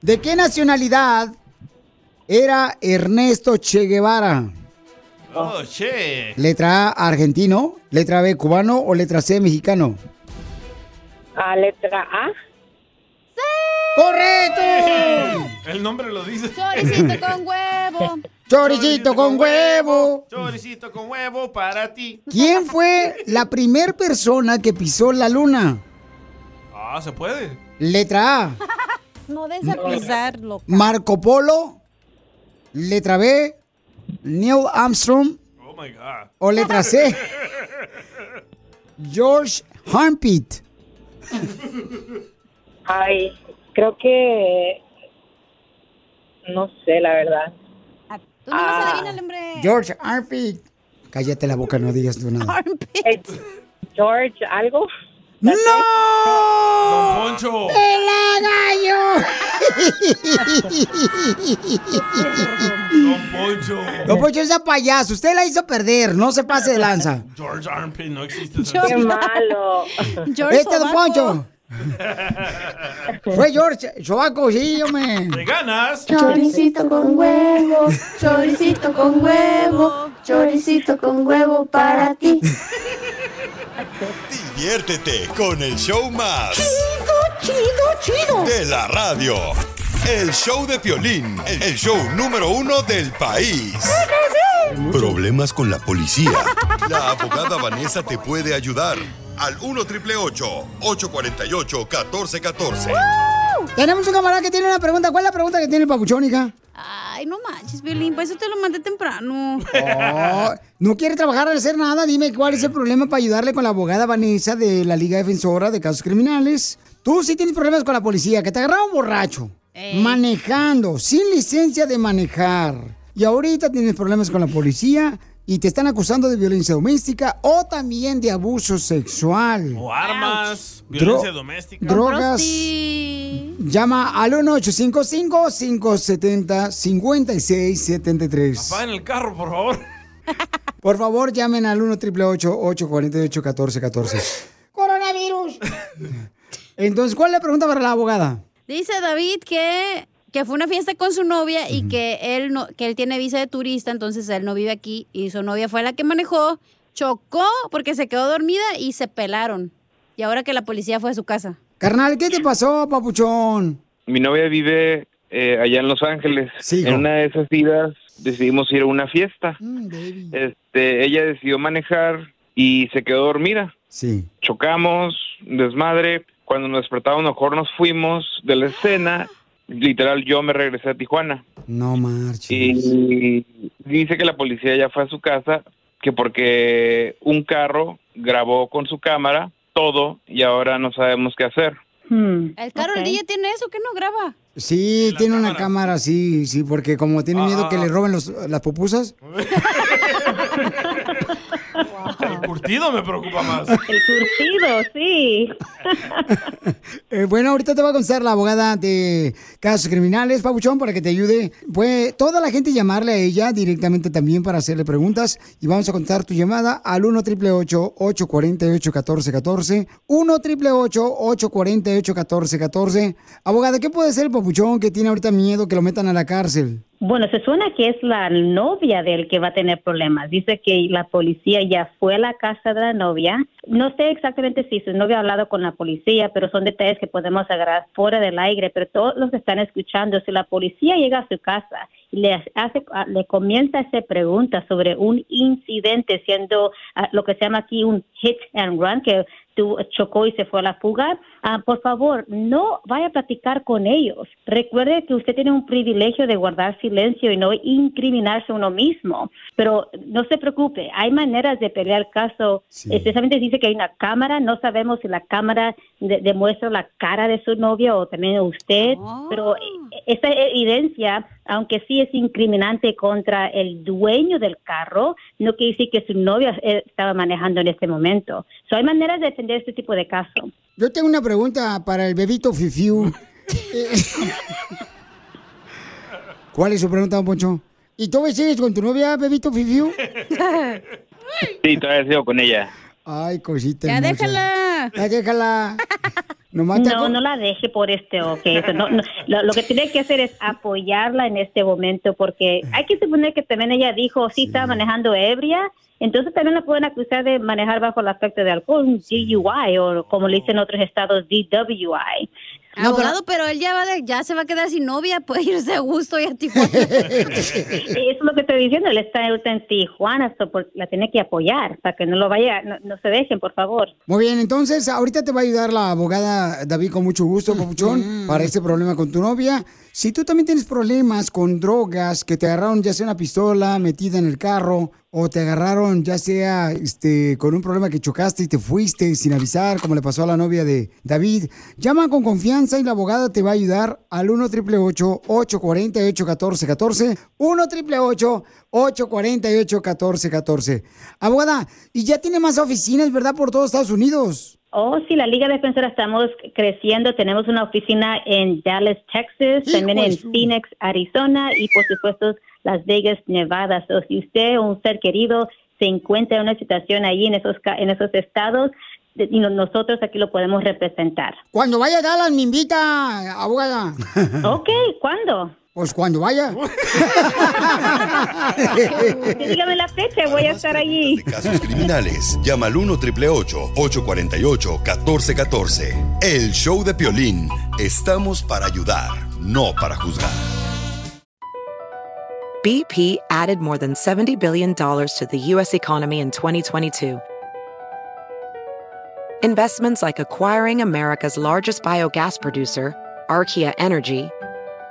¿De qué nacionalidad era Ernesto Che Guevara? Oh, che. ¿Letra A, argentino? ¿Letra B, cubano? ¿O letra C, mexicano? A letra A. ¡Correcto! El nombre lo dice. Choricito con huevo. Choricito con huevo. Choricito con huevo para ti. ¿Quién fue la primer persona que pisó la luna? Ah, se puede. Letra A, No des a pisarlo. Marco Polo. Letra B, Neil Armstrong. Oh my God. O letra C, <laughs> George Harpit. Ay, creo que. No sé, la verdad. Tú nomás adivínale, hombre. George Harpit. Cállate la boca, no digas tú nada. Eh, George, ¿algo? ¡No! Don Poncho. ¡El Don Poncho. Don Poncho es payaso. Usted la hizo perder. No se pase de lanza. George Armpit no existe. Qué malo. Este Don Poncho. <laughs> Fue George Sobaco, sí, hombre. ¿Te ganas? Choricito con huevo, choricito con huevo, choricito con huevo para ti. Diviértete con el show más. Chido, chido, chido. De la radio. El show de Piolín, el show número uno del país. Problemas con la policía. La abogada Vanessa te puede ayudar. Al 1 triple 848 1414. Tenemos un camarada que tiene una pregunta. ¿Cuál es la pregunta que tiene el papuchón, hija? Ay, no manches, Violín. Para eso te lo mandé temprano. Oh, no quiere trabajar al hacer nada. Dime cuál es el problema para ayudarle con la abogada Vanessa de la Liga Defensora de Casos Criminales. Tú sí tienes problemas con la policía, que te agarraron borracho, manejando, sin licencia de manejar. Y ahorita tienes problemas con la policía y te están acusando de violencia doméstica o también de abuso sexual. O armas, violencia doméstica. drogas. Llama al 1-855-570-5673. Apaguen el carro, por favor. <laughs> Por favor, llamen al 1 888 848 1414 ¡Coronavirus! <laughs> Entonces, ¿cuál es la pregunta para la abogada? Dice David que, que fue una fiesta con su novia y que él no, que él tiene visa de turista, entonces él no vive aquí y su novia fue la que manejó, chocó porque se quedó dormida y se pelaron. Y ahora que la policía fue a su casa. Carnal, ¿qué te pasó, papuchón? Mi novia vive eh, allá en Los Ángeles. Sí, en una de esas idas decidimos ir a una fiesta. Este, ella decidió manejar y se quedó dormida. Sí. Chocamos, desmadre. Cuando nos despertamos, mejor nos fuimos de la escena. <gasps> <gasps> <gasps> Literal, yo me regresé a Tijuana. No marches. Y dice que la policía ya fue a su casa, que porque un carro grabó con su cámara todo y ahora no sabemos qué hacer. El carro el día tiene eso, que no graba. Sí, tiene una cámara, sí, sí, porque como tiene miedo que le roben los- las pupusas. <laughs> El curtido me preocupa más. El curtido, sí. <laughs> Eh, bueno, ahorita te va a contestar la abogada de casos criminales, Pabuchón, para que te ayude. Puede toda la gente llamarle a ella directamente también para hacerle preguntas y vamos a contestar tu llamada al 1 888 848 1414 1 888 848 1414 Abogada, ¿qué puede ser el Pabuchón que tiene ahorita miedo que lo metan a la cárcel? Bueno, se suena que es la novia del que va a tener problemas. Dice que la policía ya fue a la casa de la novia. No sé exactamente si su novia ha hablado con la policía, pero son detalles que podemos agarrar fuera del aire. Pero todos los que están escuchando, si la policía llega a su casa y le hace, le comienza a hacer preguntas sobre un incidente, siendo ah, lo que se llama aquí un hit and run, que tu- chocó y se fue a la fuga, ah, por favor, no vaya a platicar con ellos. Recuerde que usted tiene un privilegio de guardar silencio y no incriminarse a uno mismo. Pero no se preocupe, hay maneras de pelear el caso. Especialmente dice que hay una cámara, no sabemos si la cámara de- demuestra la cara de su novia o también usted, pero eh, esa evidencia, aunque sí es incriminante contra el dueño del carro, no quiere decir que su novia eh, estaba manejando en este momento. So, hay maneras de defender este tipo de caso. Yo tengo una pregunta para el bebito Fifiu. <laughs> ¿Cuál es su pregunta, don Poncho? ¿Y tú sigues con tu novia, bebito Fifiu? <laughs> Sí, todavía sigo con ella. Ay, cosita Ya hermosa. déjala. Ya déjala. <laughs> Nomás No, no la deje por este o que eso, no, no. Lo, lo que tiene que hacer es apoyarla en este momento porque hay que suponer que también ella dijo sí estaba manejando ebria, entonces también la pueden acusar de manejar bajo el afecto de alcohol, un DUI o como le dicen en otros estados DWI. Abogado, pero él ya, va de- ya se va a quedar sin novia, puede irse a gusto y a Tijuana. <laughs> Eso es lo que estoy diciendo, él está en Tijuana, so por- la tiene que apoyar para que no lo vaya, no, no se dejen, por favor. Muy bien, entonces ahorita te va a ayudar la abogada David con mucho gusto, Papuchón, para este problema con tu novia. Si tú también tienes problemas con drogas, que te agarraron ya sea una pistola metida en el carro, o te agarraron ya sea este, con un problema que chocaste y te fuiste sin avisar, como le pasó a la novia de David, llama con confianza y la abogada te va a ayudar al 1 888 848 1414 1 888 848 1414 Abogada, y ya tiene más oficinas, ¿verdad? Por todo Estados Unidos. Oh, sí, la Liga Defensora estamos creciendo. Tenemos una oficina en Dallas, Texas, también en Phoenix, Arizona y por supuesto Las Vegas, Nevada. So, si usted o un ser querido se encuentra en una situación ahí en esos en esos estados, y no- nosotros aquí lo podemos representar. Cuando vaya a Dallas, me invita, abogada. Ok, ¿cuándo? Pues cuando vaya. <laughs> Dígame la fecha, voy a estar allí. Casos criminales. Llama al 1 888 848 1414 El show de Piolín. Estamos para ayudar, no para juzgar. BP added more than $70 billion to the U.S. economy in 2022. Investments like acquiring America's largest biogas producer, Archaea Energy,